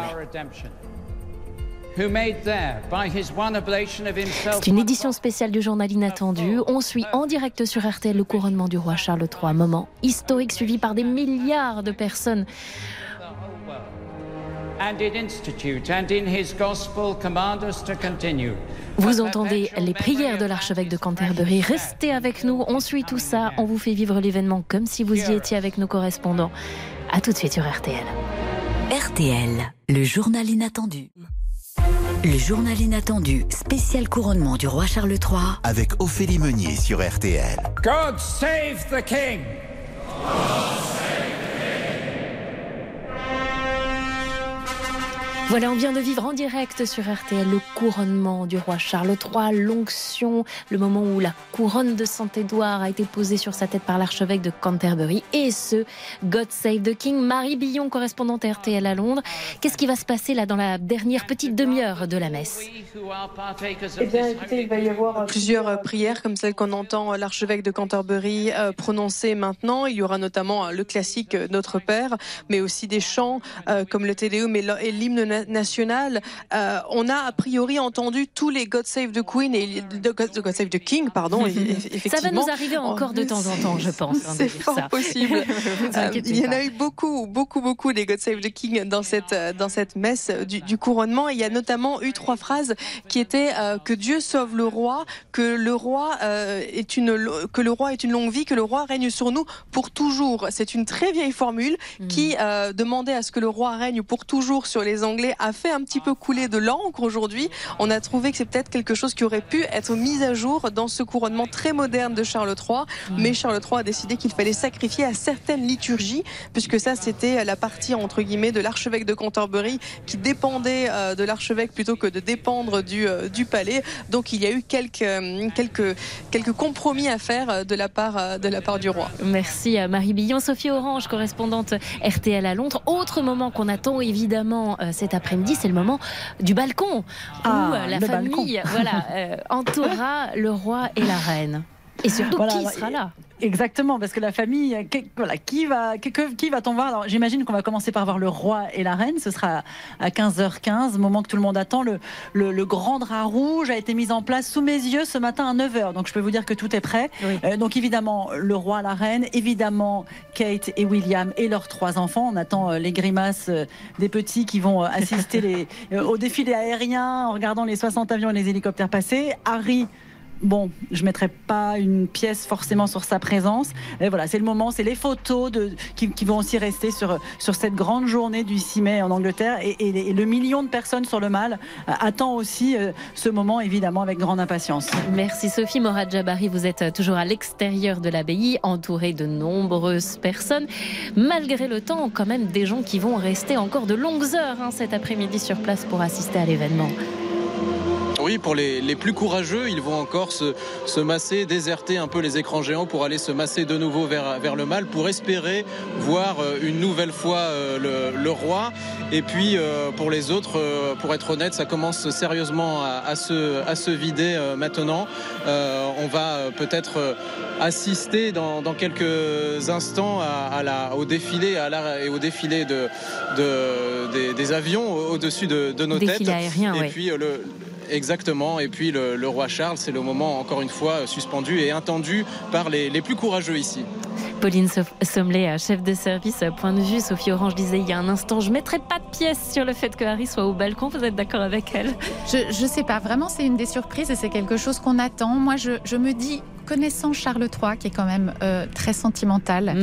C'est une édition spéciale du journal Inattendu. On suit en direct sur RTL le couronnement du roi Charles III, moment historique suivi par des milliards de personnes. Vous entendez les prières de l'archevêque de Canterbury. Restez avec nous, on suit tout ça, on vous fait vivre l'événement comme si vous y étiez avec nos correspondants. A tout de suite sur RTL. RTL, le journal inattendu. Le journal inattendu, spécial couronnement du roi Charles III. Avec Ophélie Meunier sur RTL. God save the king! Voilà, on vient de vivre en direct sur RTL le couronnement du roi Charles III, l'onction, le moment où la couronne de Saint-Édouard a été posée sur sa tête par l'archevêque de Canterbury et ce God Save the King. Marie Billon, correspondante RTL à Londres. Qu'est-ce qui va se passer là dans la dernière petite demi-heure de la messe? Eh bien, écoutez, il va y avoir plusieurs prières comme celle qu'on entend l'archevêque de Canterbury euh, prononcer maintenant. Il y aura notamment le classique euh, Notre Père, mais aussi des chants euh, comme le Téléum et l'hymne national, euh, on a a priori entendu tous les God Save the Queen et de God Save the King, pardon. effectivement. Ça va nous arriver encore de temps en temps, je pense. Hein, C'est fort ça. possible. Euh, il y en a eu beaucoup, beaucoup, beaucoup des God Save the King dans cette euh, dans cette messe du, du couronnement. Et il y a notamment eu trois phrases qui étaient euh, que Dieu sauve le roi, que le roi euh, est une que le roi est une longue vie, que le roi règne sur nous pour toujours. C'est une très vieille formule qui euh, demandait à ce que le roi règne pour toujours sur les Anglais a fait un petit peu couler de l'encre aujourd'hui. On a trouvé que c'est peut-être quelque chose qui aurait pu être mis à jour dans ce couronnement très moderne de Charles III. Mais Charles III a décidé qu'il fallait sacrifier à certaines liturgies, puisque ça c'était la partie entre guillemets de l'archevêque de Canterbury qui dépendait euh, de l'archevêque plutôt que de dépendre du, euh, du palais. Donc il y a eu quelques, euh, quelques, quelques compromis à faire de la part, de la part du roi. Merci à Marie Billon, Sophie Orange, correspondante RTL à Londres. Autre moment qu'on attend évidemment euh, cet après-midi, c'est le moment du balcon Ah, où euh, la le famille balcon. voilà, euh, entourera le roi et la reine. Et surtout, Voilà, qui sera là Exactement, parce que la famille, voilà, qui va, qui va-t-on voir Alors, j'imagine qu'on va commencer par voir le roi et la reine. Ce sera à 15h15, moment que tout le monde attend. Le, le- le grand drap rouge a été mis en place sous mes yeux ce matin à 9h. Donc, je peux vous dire que tout est prêt. Euh, donc, évidemment, le roi, la reine, évidemment, Kate et William et leurs trois enfants. On attend euh, les grimaces euh, des petits qui vont assister les, au défilé aérien en regardant les 60 avions et les hélicoptères passer. Harry Bon, je mettrai pas une pièce forcément sur sa présence. Et voilà, c'est le moment, c'est les photos qui, vont aussi rester sur, sur cette grande journée du 6 mai en Angleterre. Et, le million de personnes sur le mal euh, attend aussi euh, ce moment, évidemment, avec grande impatience. Merci Sophie Morad Jabari, vous êtes toujours à l'extérieur de l'abbaye, entourée de nombreuses personnes. Malgré le temps, quand même des gens qui vont rester encore de longues heures hein, cet après-midi sur place pour assister à l'événement. Oui, pour les, les plus courageux, ils vont encore se, se masser, déserter un peu les écrans géants pour aller se masser de nouveau vers, vers le mal, pour espérer voir euh, une nouvelle fois euh, le, le roi. Et puis euh, pour les autres, pour être honnête, ça commence sérieusement à, à se, à se vider maintenant. Euh, on va peut-être assister dans, dans quelques instants à, à la, au défilé à la, et au défilé de, de- des, des avions au-dessus de, de nos Défilé têtes. aérien, et ouais. puis le Exactement, et puis le, le roi Charles, c'est le moment encore une fois suspendu et attendu par les, les plus courageux ici. Pauline Sommelet, euh, chef de service, euh, point de vue. Sophie Orange disait il y a un instant, je mettrai pas de pièce sur le fait que Harry soit au balcon. Vous êtes d'accord avec elle? Je, je sais pas, vraiment c'est une des surprises et c'est quelque chose qu'on attend. Moi je, je me dis, connaissant Charles III, qui est quand même euh, très sentimental,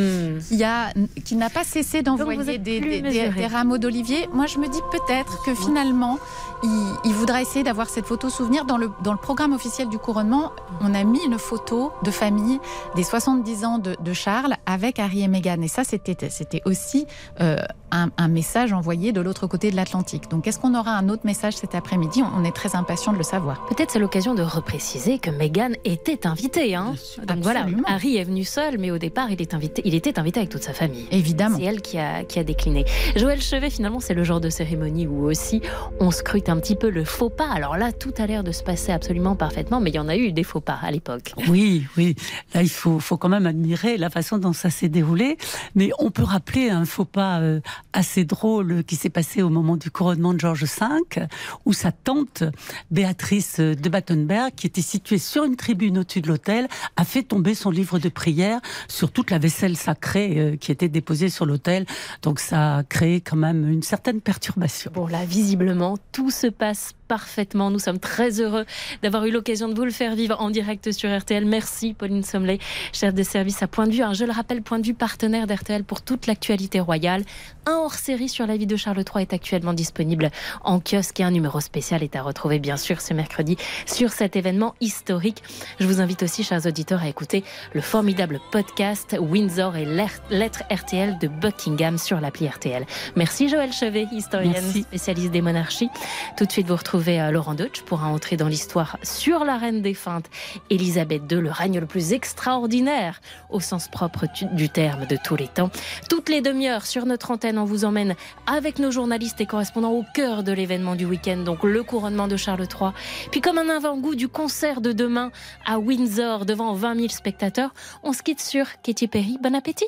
qui, a, qui n'a pas cessé Hmm. d'envoyer des, des rameaux d'olivier, moi je me dis peut-être que finalement il, il voudra essayer d'avoir cette photo souvenir. Dans le, dans le programme officiel du couronnement, on a mis une photo de famille des 70 ans de, de Charles avec Harry et Meghan. Et ça, c'était c'était aussi euh, un, un message envoyé de l'autre côté de l'Atlantique. Donc est-ce qu'on aura un autre message cet après-midi? On, on est très impatient de le savoir. Peut-être c'est l'occasion de repréciser que Meghan était invitée invité. Hein. Donc voilà, Harry est venu seul, mais au départ, il, est invité, il était invité avec toute sa famille. Évidemment. C'est elle qui a, qui a décliné. Joël Chevet, finalement, c'est le genre de cérémonie où aussi on scrute un petit peu le faux pas. Alors là, tout a l'air de se passer absolument parfaitement, mais il y en a eu des faux pas à l'époque. Oui, oui. Là, il faut, faut quand même admirer la façon dont ça s'est déroulé. Mais on peut rappeler un faux pas euh, assez drôle qui s'est passé au moment du couronnement de George V, où sa tante, Béatrice de Battenberg, qui était située sur une tribune au-dessus de l'hôtel, a fait tomber son livre de prière sur toute la vaisselle sacrée euh, qui était déposée sur l'hôtel. Donc ça a créé quand même une certaine perturbation. Bon, là, visiblement, tout se passe parfaitement. Nous sommes très heureux d'avoir eu l'occasion de vous le faire vivre en direct sur RTL. Merci Pauline Sommelet, chef de service à Point de Vue. je le rappelle, Point de Vue partenaire d'RTL pour toute l'actualité royale. Un hors-série sur la vie de Charles III est actuellement disponible en kiosque et un numéro spécial est à retrouver bien sûr ce mercredi sur cet événement historique. Je vous invite aussi, chers auditeurs, à écouter le formidable podcast Windsor et lettres RTL de Buckingham sur l'appli RTL. Merci Joël Chevet, historienne spécialiste des monarchies. Tout de suite, vous retrouvez à Laurent Deutsch pour entrer dans l'histoire sur la reine défunte Elisabeth II, le règne le plus extraordinaire au sens propre du terme de tous les temps. Toutes les demi-heures sur notre antenne, on vous emmène avec nos journalistes et correspondants au cœur de l'événement du week-end, donc le couronnement de Charles III. Puis comme un avant-goût du concert de demain à Windsor devant 20 000 spectateurs, on se quitte sur Katy Perry. Bon appétit!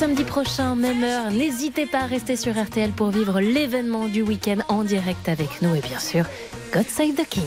Samedi prochain, même heure. N'hésitez pas à rester sur RTL pour vivre l'événement du week-end en direct avec nous et bien sûr, God Save the King.